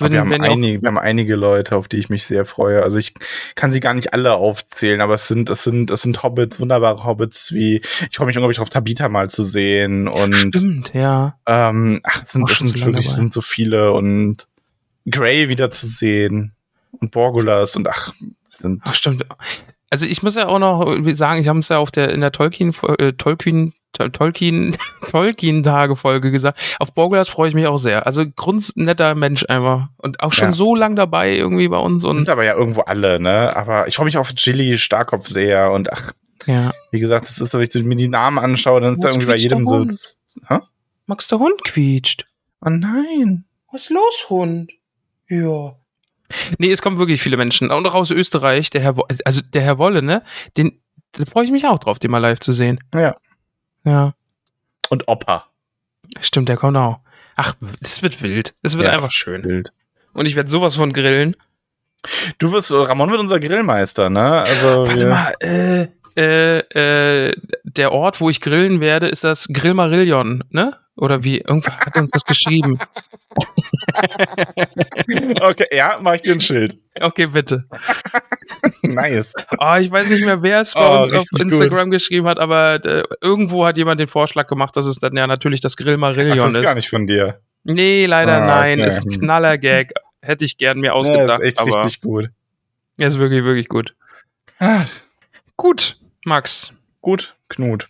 würden, wir, haben einige, wir haben einige Leute, auf die ich mich sehr freue. Also ich kann sie gar nicht alle aufzählen, aber es sind, es sind, es sind Hobbits, wunderbare Hobbits, wie ich freue mich unglaublich drauf, Tabitha mal zu sehen und Stimmt, ja. ähm, ach, es sind, es sind wirklich, dabei. sind so viele und Grey wieder zu sehen und Borgulas und ach, sind Ach, stimmt. Also ich muss ja auch noch irgendwie sagen, ich habe es ja auf der in der Tolkien äh, Tolkien Tol- Tolkien Tolkien Tage Folge gesagt. Auf Borgulas freue ich mich auch sehr. Also grundnetter Mensch einfach und auch schon Ja. so lang dabei irgendwie bei uns und sind aber ja irgendwo alle, ne? Aber ich freue mich auf Chili Starkopf sehr und ach, ja. wie gesagt, es ist so, wenn ich mir die Namen anschaue, dann ist da irgendwie bei jedem so. Hä? Max der Hund quietscht. Oh nein. Was ist los, Hund? Ja. Nee, es kommen wirklich viele Menschen. Und auch aus Österreich, der Herr, Wo- also der Herr Wolle, ne? Den, da freue ich mich auch drauf, den mal live zu sehen. Ja. Ja, Und Opa. stimmt, der kommt auch. Ach, es wird wild. Es wird Ja. einfach schön. Bild. Und ich werde sowas von grillen. Du wirst, Ramon wird unser Grillmeister, ne? Also Warte wir, mal, äh, äh, äh, der Ort, wo ich grillen werde, ist das Grillmarillion, ne? Oder wie? Irgendwer hat uns das geschrieben. Okay, ja, mach ich dir ein Schild. Okay, bitte. nice. Oh, ich weiß nicht mehr, wer es bei Oh, uns auf Instagram geschrieben hat, aber äh, irgendwo hat jemand den Vorschlag gemacht, dass es dann ja natürlich das Ach, Grillmarillion das ist ist. gar nicht von dir. Nee, leider Ah, nein. okay. Ist ein Knaller-Gag. Hätte ich gern mir ausgedacht, ist echt aber richtig gut. er ist wirklich, wirklich gut. Ach, Gut, Max. gut, Knut.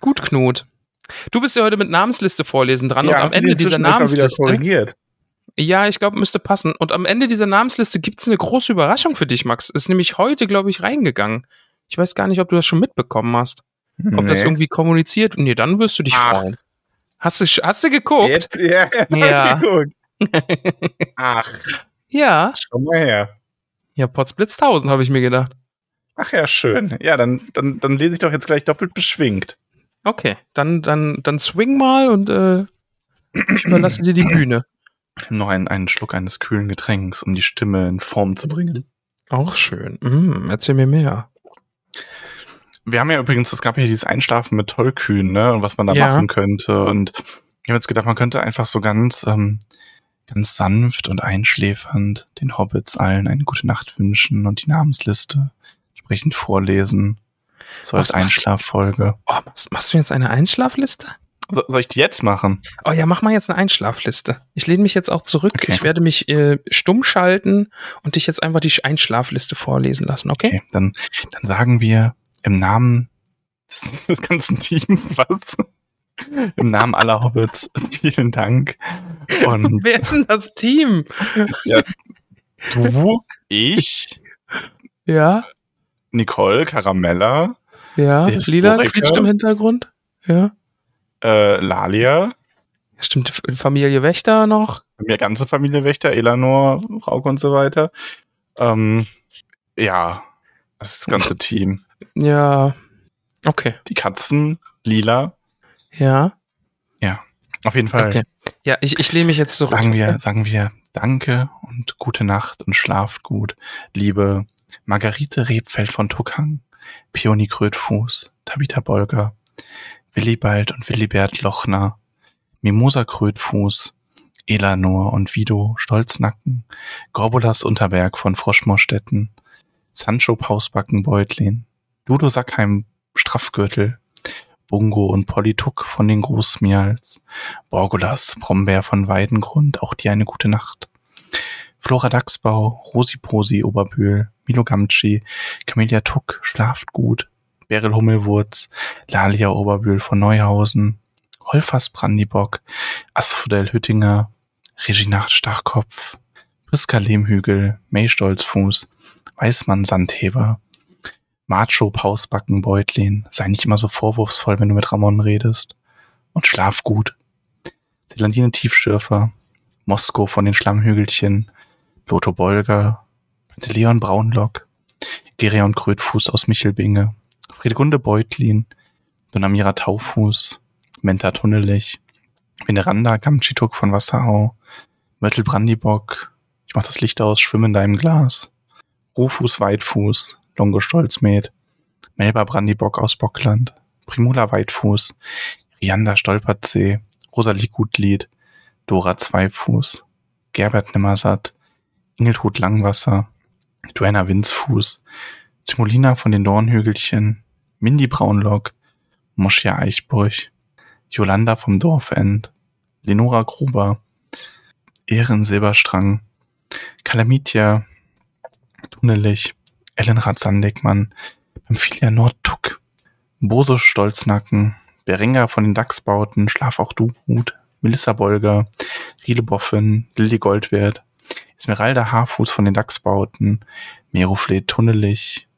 Gut, Knut. Du bist ja heute mit Namensliste vorlesen dran und am Ende die dieser Namensliste. Ja, ich glaube, müsste passen. Und am Ende dieser Namensliste gibt es eine große Überraschung für dich, Max. Ist nämlich heute, glaube ich, reingegangen. Ich weiß gar nicht, ob du das schon mitbekommen hast. Ob das Nee. irgendwie kommuniziert. Nee, dann wirst du dich Ach. freuen. Hast du, hast du geguckt? Jetzt, ja, ja, Ja. hab ich geguckt. Ach, Ja. schau mal her. Ja, Potsblitz 1000, habe ich mir gedacht. Ach ja, schön. Ja, dann, dann, dann lese ich doch jetzt gleich doppelt beschwingt. Okay, dann, dann, dann swing mal und äh, ich überlasse dir die Bühne. Noch einen, einen Schluck eines kühlen Getränks, um die Stimme in Form zu bringen. Auch schön. Mm, erzähl mir mehr. Wir haben ja übrigens, es gab ja dieses Einschlafen mit Tollkühn, ne, und was man da Ja. machen könnte. Und ich habe jetzt gedacht, man könnte einfach so ganz, ähm, ganz sanft und einschläfernd den Hobbits allen eine gute Nacht wünschen und die Namensliste entsprechend vorlesen. So als Was- Einschlaffolge. Oh, machst, machst du jetzt eine Einschlafliste? So, soll ich die jetzt machen? Oh ja, mach mal jetzt eine Einschlafliste. Ich lehne mich jetzt auch zurück. Okay. Ich werde mich äh, stumm schalten und dich jetzt einfach die Einschlafliste vorlesen lassen, okay? Okay, dann, dann sagen wir im Namen des, des ganzen Teams was. Im Namen aller Hobbits vielen Dank. Und Wer ist denn das Team? du, ich, Ja, Nicole, Caramella, ja. Lila quietscht im Hintergrund. Ja. äh, Lalia, Stimmt, Familie Wächter noch. mir ganze Familie Wächter, Elanor, Rauke und so weiter. Ähm, ja, das ist das ganze Team. Ja. Okay. Die Katzen, Lila, Ja. auf jeden Fall. Okay. Ja, ich, ich lehne mich jetzt zurück. Sagen wir, sagen wir Danke und gute Nacht und schlaft gut, liebe Margarete Rebfeld von Tuckhang, Pioni Krötfuß, Tabitha Bolger, Willibald und Willibert Lochner, Mimosa Krötfuß, Elanor und Vido Stolznacken, Gorbulas Unterberg von Froschmorstetten, Sancho Pausbacken Beutlin, Ludo Sackheim Straffgürtel, Bungo und Polituk von den Großmials, Borgulas, Brombeer von Weidengrund, auch dir eine gute Nacht. Flora Dachsbau, Rosi Posi Oberbühl, Milo Gamci, Camelia Tuck, schlaft gut, Beryl Hummelwurz, Lalia Oberbühl von Neuhausen, Holfers Brandibock, Asphodel Hüttinger, Reginacht Stachkopf, Priska Lehmhügel, May Stolzfuß, Weißmann Sandheber, Macho Pausbacken Beutlin, sei nicht immer so vorwurfsvoll, wenn du mit Ramon redest. Und schlaf gut. Selandine Tiefschürfer, Mosko von den Schlammhügelchen, Lotho Bolger, Leon Braunlock, Gereon Krötfuß aus Michelbinge, Friedegunde Beutlin, Donamira Taufuß, Menta Tunnelich, Veneranda Gamchituk von Wasserau, Mörtel Brandibock, ich mach das Licht aus, schwimm in deinem Glas, Rufus Weitfuß, Longo Stolzmed, Melba Brandibock aus Bockland, Primula Weitfuß, Rianda Stolperzee, Rosalie Gutlied, Dora Zweifuß, Gerbert Nimmersatt, Ingeltrud Langwasser, Duenna Winzfuß, Simulina von den Dornhügelchen, Mindy Braunlock, Moschia Eichburg, Jolanda vom Dorfend, Lenora Gruber, Ehren Silberstrang, Kalamitia, Tunnelich, Ellenrad Sandegmann, Pamphilia Nordtuck, Bose Stolznacken, Berenga von den Dachsbauten, Schlaf auch du gut, Melissa Bolger, Riele Boffin, Lilly Goldwert, Esmeralda Haarfuß von den Dachsbauten, Merofleet Tunnelich,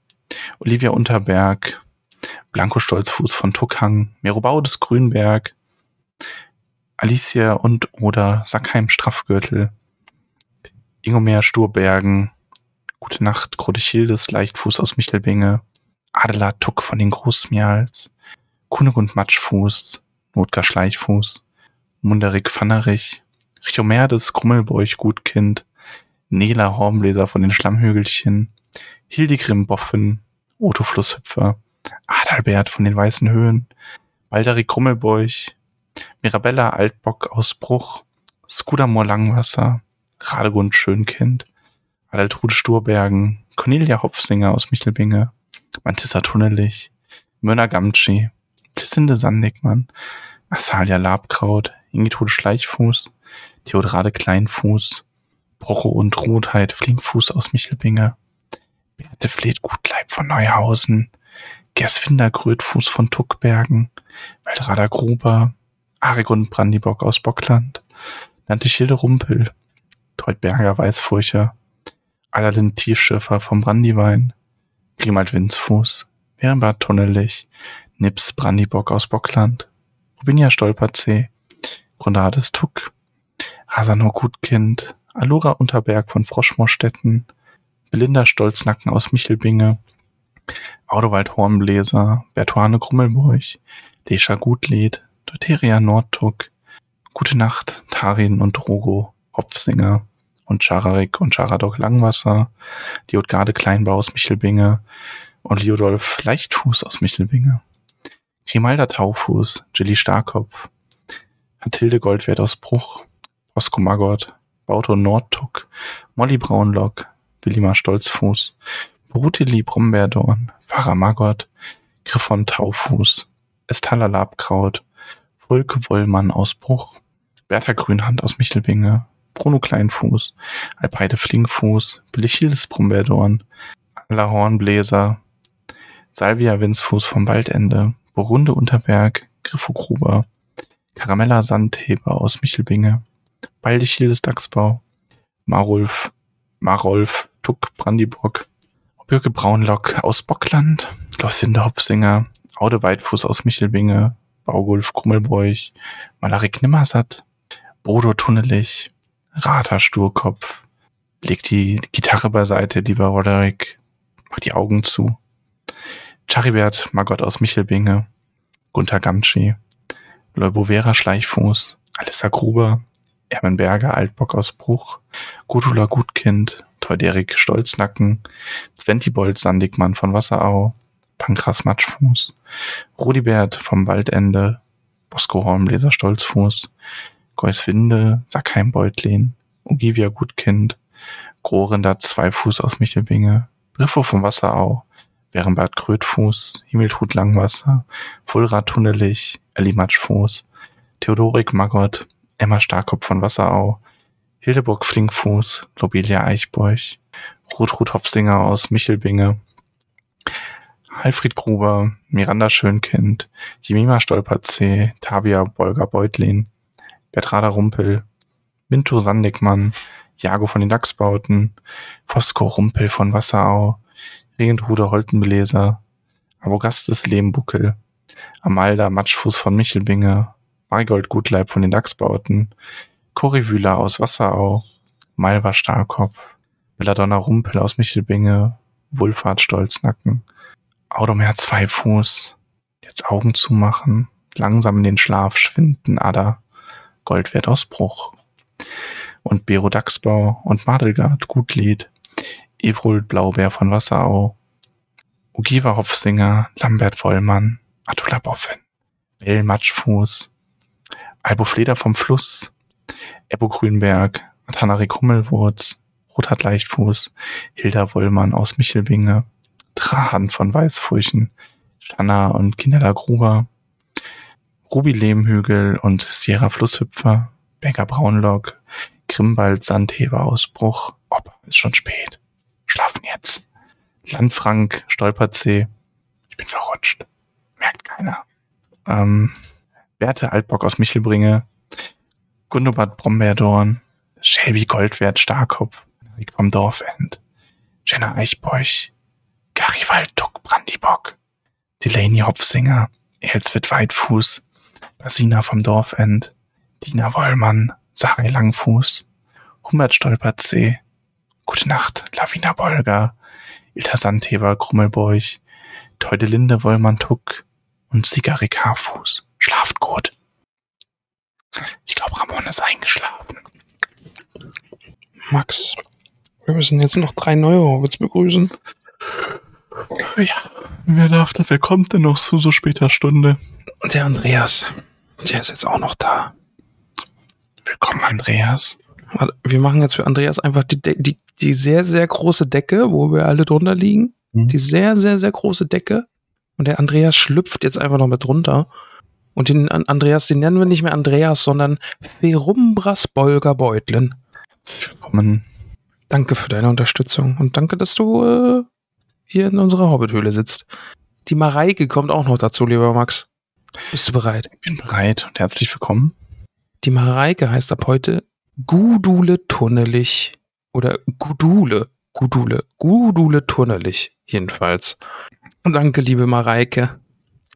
Olivia Unterberg, Blanco Stolzfuß von Tuckhang, Merobaudes Grünberg, Alicia und oder Sackheim Straffgürtel, Ingomer Sturbergen, Gute Nacht, Grodechildes Leichtfuß aus Michelbinge, Adela Tuck von den Großmials, Kunegund Matschfuß, Notgar Schleichfuß, Munderik Pfannerich, Richomerdes Krummelbeuch Gutkind, Nela Hornbläser von den Schlammhügelchen, Hildegrim Boffen, Otto Flusshüpfer, Adalbert von den Weißen Höhen, Balderik Krummelbeuch, Mirabella Altbock aus Bruch, Skudamor Langwasser, Radegund Schönkind, Adaltrude Sturbergen, Cornelia Hopfsinger aus Michelbinge, Mantissa Tunnelich, Mörner Gamtschi, Glissinde Sandigmann, Asalia Labkraut, Ingitude Schleichfuß, Theodrade Kleinfuß, Brocho und Rotheit Flinkfuß aus Michelbinge, Beate Fleet Gutleib von Neuhausen, Gersfinder Grötfuß von Tuckbergen, Waldrader Gruber, Aregund Brandibock aus Bockland, Nannte Schilde Rumpel, Teutberger Weißfurcher, Adalin Tiefschiffer vom Brandiwein, Grimald Winzfuß, Wernbart Tunnelich, Nips Brandibock aus Bockland, Rubinia Stolperzee, Grundades Tuck, Rasanor Gutkind, Alura Unterberg von Froschmorstetten, Belinda Stolznacken aus Michelbinge, Audowald Hornbläser, Bertuane Krummelburg, Lescha Gutlied, Deuteria Nordtuck, Gute Nacht, Tarin und Drogo, Hopfsinger und Chararik und Charadok Langwasser, Diodgade Kleinbau aus Michelbinge und Liodolf Leichtfuß aus Michelbinge. Grimalda Taufuß, Jilly Starkopf, Mathilde Goldwert aus Bruch, Osko Maggot, Bauto Nordtuck, Molly Braunlock, Willima Stolzfuß, Brutili Brombeerdorn, Pfarrer Maggot, Griffon Taufuß, Estalla Labkraut, Fulke Wollmann aus Bruch, Bertha Grünhand aus Michelbinge, Bruno Kleinfuß, Alpeide Flinkfuß, Belichildes Brombeerdorn, Alla Hornbläser, Salvia Winzfuß vom Waldende, Burunde Unterberg, Griffo Gruber, Karamella Sandheber aus Michelbinge, Baldichildes Dachsbau, Marulf, Marolf Tuck Brandibock, Birke Braunlock aus Bockland, Lossinde Hopsinger, Aude Weitfuß aus Michelbinge, Baugulf Krummelbräuch, Malarik Nimmersatt, Bodo Tunnelich, Rata Sturkopf, legt die Gitarre beiseite, lieber Roderick, macht die Augen zu. Charibert Margot aus Michelbinge, Gunther Gamschi, Leubovera Schleichfuß, Alissa Gruber, Ermen Berger Altbock aus Bruch, Gudula Gutkind, Teuderik Stolznacken, Zwentibold Sandigmann von Wasserau, Pankras Matschfuß, Rudibert vom Waldende, Bosco Hornbläser Stolzfuß, Geuswinde, Sackheim Beutlin, Ogivia Gutkind, Grohrinder Zweifuß aus Michelbinge, Briffo vom Wasserau, Wärenbad Krötfuß, Himmeltrud Langwasser, Fulrad Tunnelich, Elli Matschfuß, Theodorik Magott, Emma Starkopf von Wasserau, Hildeburg Flinkfuß, Lobelia Eichbeuch, Rutrud Hopfsinger aus Michelbinge, Alfred Gruber, Miranda Schönkind, Jemima Stolperzee, Tavia Bolger Beutlin, Bertrada Rumpel, Minto Sandigmann, Jago von den Dachsbauten, Fosco Rumpel von Wasserau, Regentruder Holtenbeleser, Abogastes Lehmbuckel, Amalda Matschfuß von Michelbinge, Marigold Gutleib von den Dachsbauten, Cory Wühler aus Wasserau, Malva Starkopf, Belladonna Rumpel aus Michelbinge, Wulfhard Stolznacken, Audomer Zweifuß, jetzt Augen zumachen, langsam in den Schlaf schwinden, Ada, Goldwert aus Bruch. Und Bero Dachsbau und Madelgard Gutlied, Evrold Blaubeer von Wasserau, Ugiva Hopfsinger, Lambert Wollmann, Atula Boffin, Bell Matschfuß, Albo Fleder vom Fluss, Ebbo Grünberg, Atanarik Hummelwurz, Rothard Leichtfuß, Hilda Wollmann aus Michelbinge, Trahan von Weißfurchen, Stanna und Kinella Gruber, Ruby Lehmhügel und Sierra Flusshüpfer, Becker Braunlock, Grimbald Sandheber aus Bruch, Opa, ist schon spät. Schlafen jetzt. Landfrank, Stolperzee, ich bin verrutscht. Merkt keiner. Ähm, Berthe Altbock aus Michelbringe, Gundobad Brombeerdorn, Shelby Goldwert Starkopf, Rick vom Dorfend, Jenna Eichbeuch, Garibald Tuck Brandibock, Delaney Hopfsinger, Elswit Weitfuß, Basina vom Dorfend, Dina Wollmann, Sari Langfuß, Humbert Stolperzee, Gute Nacht, Lavina Bolger, Ilta Sandheber Krummelbeuch, Teudelinde Wollmann Tuck und Sigarik Haarfuß. Schlaft gut. Ich glaube, Ramon ist eingeschlafen. Max, wir müssen jetzt noch drei neue Hobbits begrüßen. Ja, wer darf das? Wer kommt denn noch zu so später Stunde? Und der Andreas, der ist jetzt auch noch da. Willkommen, Andreas. Warte, Wir machen jetzt für Andreas einfach die, De die, die sehr, sehr große Decke, wo wir alle drunter liegen. Mhm. Die sehr, sehr, sehr große Decke. Und der Andreas schlüpft jetzt einfach noch mit drunter. Und den An- Andreas, den nennen wir nicht mehr Andreas, sondern Ferumbras Bolger Beutlin. Willkommen. Danke für deine Unterstützung und danke, dass du äh, hier in unserer Hobbithöhle sitzt. Die Mareike kommt auch noch dazu, lieber Max. Bist du bereit? Ich bin bereit und herzlich willkommen. Die Mareike heißt ab heute Gudule Tunnelich oder Gudule, Gudule, Gudule Tunnelich jedenfalls. Und danke, liebe Mareike.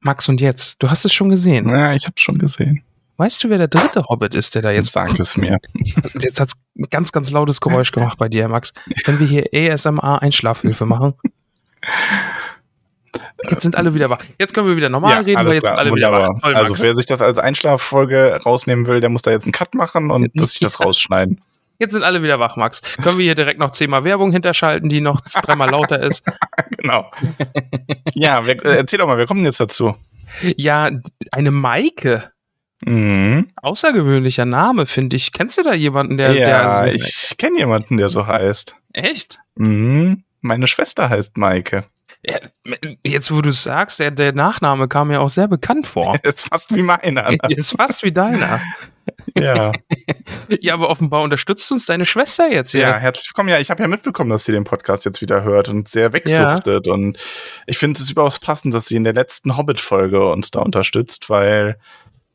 Max und jetzt, du hast es schon gesehen. Ja, ich habe schon gesehen. Weißt du, wer der dritte Hobbit ist, der da Jetzt sagt es mir. Jetzt hat's ein ganz, ganz lautes Geräusch gemacht bei dir, Max. Wenn wir hier ASMR Einschlafhilfe machen. Jetzt sind alle wieder wach. Jetzt können wir wieder normal reden, weil jetzt sind alle wieder wach. wunderbar. Toll, also wer sich das als Einschlaffolge rausnehmen will, der muss da jetzt einen Cut machen und dass sich das rausschneiden. Jetzt sind alle wieder wach, Max. Können wir hier direkt noch zehnmal Werbung hinterschalten, die noch dreimal lauter ist? genau. ja, wer, äh, erzähl doch mal, wer kommt denn jetzt dazu? Ja, eine Maike. Mhm. Außergewöhnlicher Name, finde ich. Kennst du da jemanden, der. ja, der ich kenne jemanden, der so heißt. Echt? Mhm. Meine Schwester heißt Maike. Ja, jetzt, wo du es sagst, der, der Nachname kam mir auch sehr bekannt vor. Ist fast wie meiner. ne? Ist fast wie deiner. ja. Ja, aber offenbar unterstützt uns deine Schwester jetzt ja, hier. herzlich willkommen. Ja, ich habe ja mitbekommen, dass sie den Podcast jetzt wieder hört und sehr wegsuchtet. Und ich finde es überaus passend, dass sie in der letzten Hobbit-Folge uns da unterstützt, weil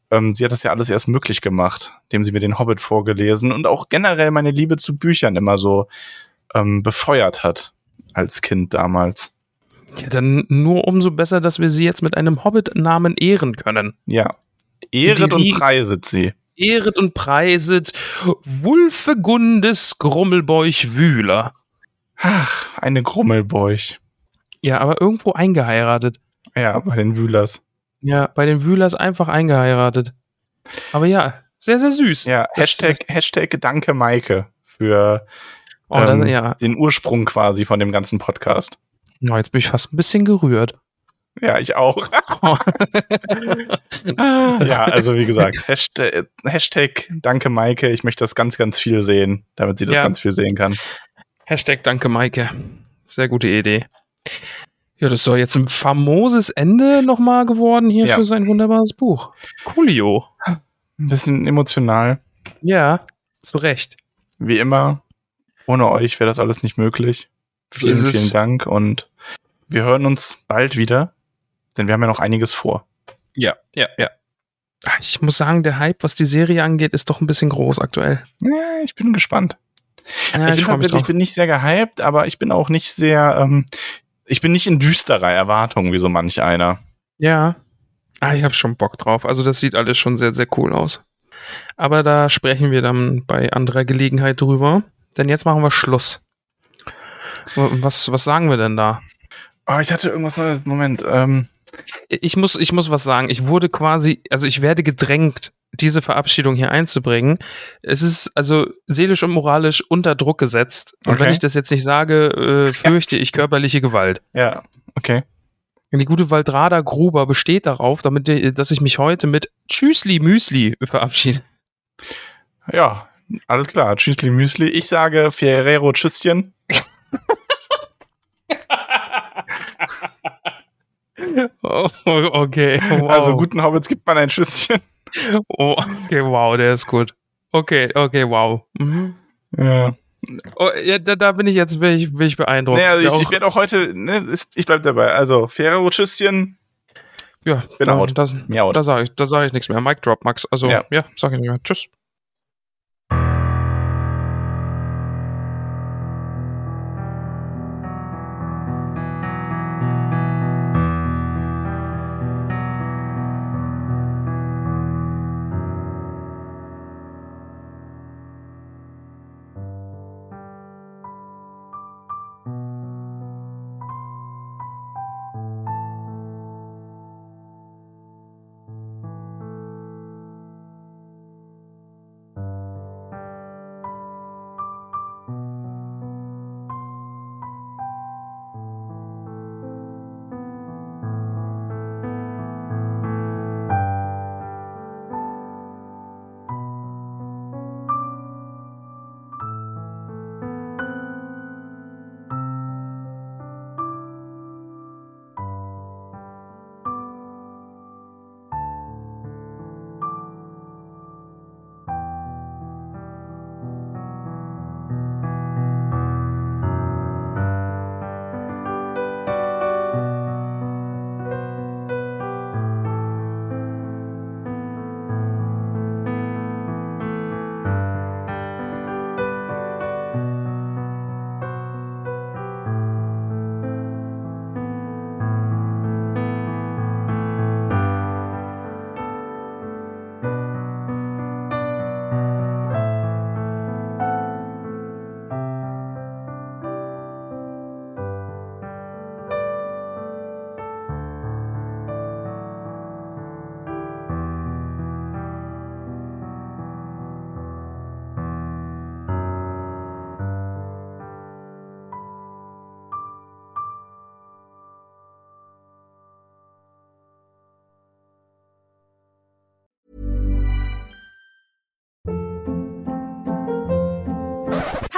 ähm, sie hat das ja alles erst möglich gemacht, indem sie mir den Hobbit vorgelesen und auch generell meine Liebe zu Büchern immer so ähm, befeuert hat als Kind damals. Ja, dann nur umso besser, dass wir sie jetzt mit einem Hobbit-Namen ehren können. Ja. Ehret und preiset sie. Ehret und preiset Wulfegundes Grummelbeuch Wühler. Ach, eine Grummelbeuch. Ja, aber irgendwo eingeheiratet. Ja, bei den Wühlers. Ja, bei den Wühlers einfach eingeheiratet. Aber ja, sehr, sehr süß. Ja, Das- Hashtag, Hashtag Danke Maike für Oh, das, ähm, ja. den Ursprung quasi von dem ganzen Podcast. Oh, jetzt bin ich fast ein bisschen gerührt. Ja, ich auch. ja, also wie gesagt, Hashtag, Hashtag Danke Maike. Ich möchte das ganz, ganz viel sehen, damit sie das Ja. ganz viel sehen kann. Hashtag Danke, Maike. Sehr gute Idee. Ja, das soll jetzt ein famoses Ende nochmal geworden hier Ja. für sein wunderbares Buch. Coolio. Ein bisschen emotional. Ja, zu Recht. Wie immer. Ohne euch wäre das alles nicht möglich. So Vielen, ist es. vielen Dank und wir hören uns bald wieder, denn wir haben ja noch einiges vor. Ja, ja, ja. Ich muss sagen, der Hype, was die Serie angeht, ist doch ein bisschen groß aktuell. Ja, ich bin gespannt. Ja, ich bin mich tatsächlich, ich bin nicht sehr gehypt, aber ich bin auch nicht sehr, ähm, ich bin nicht in düsterer Erwartung wie so manch einer. Ja. Ah, ich habe schon Bock drauf. Also das sieht alles schon sehr, sehr cool aus. Aber da sprechen wir dann bei anderer Gelegenheit drüber. Denn jetzt machen wir Schluss. Was, was sagen wir denn da? Oh, ich hatte irgendwas Neues. Moment. Ähm, Ich muss, ich muss was sagen. Ich wurde quasi, also ich werde gedrängt, diese Verabschiedung hier einzubringen. Es ist also seelisch und moralisch unter Druck gesetzt. Und Okay. wenn ich das jetzt nicht sage, äh, fürchte ich körperliche Gewalt. ja, okay. Die gute Waldrada Gruber besteht darauf, damit, dass ich mich heute mit Tschüssli Müsli verabschiede. Ja, alles klar. Tschüssli Müsli. Ich sage Ferrero Tschüsschen. Oh, okay. Wow. Also guten Hobbits gibt man ein Tschüsschen. Oh, okay, wow, der ist gut. Okay, okay, wow. Mhm. Ja. Oh, ja, da, da bin ich jetzt bin ich, bin ich beeindruckt. Nee, also ich, ich werde auch heute, ne, ich bleib dabei. Also Ferrero Tschüsschen. ja, bin da, out. Das, Miaut. da sage ich, da sag ich nichts mehr. Mic Drop, Max. Also, ja, Ja. sag ich nicht mehr. Tschüss.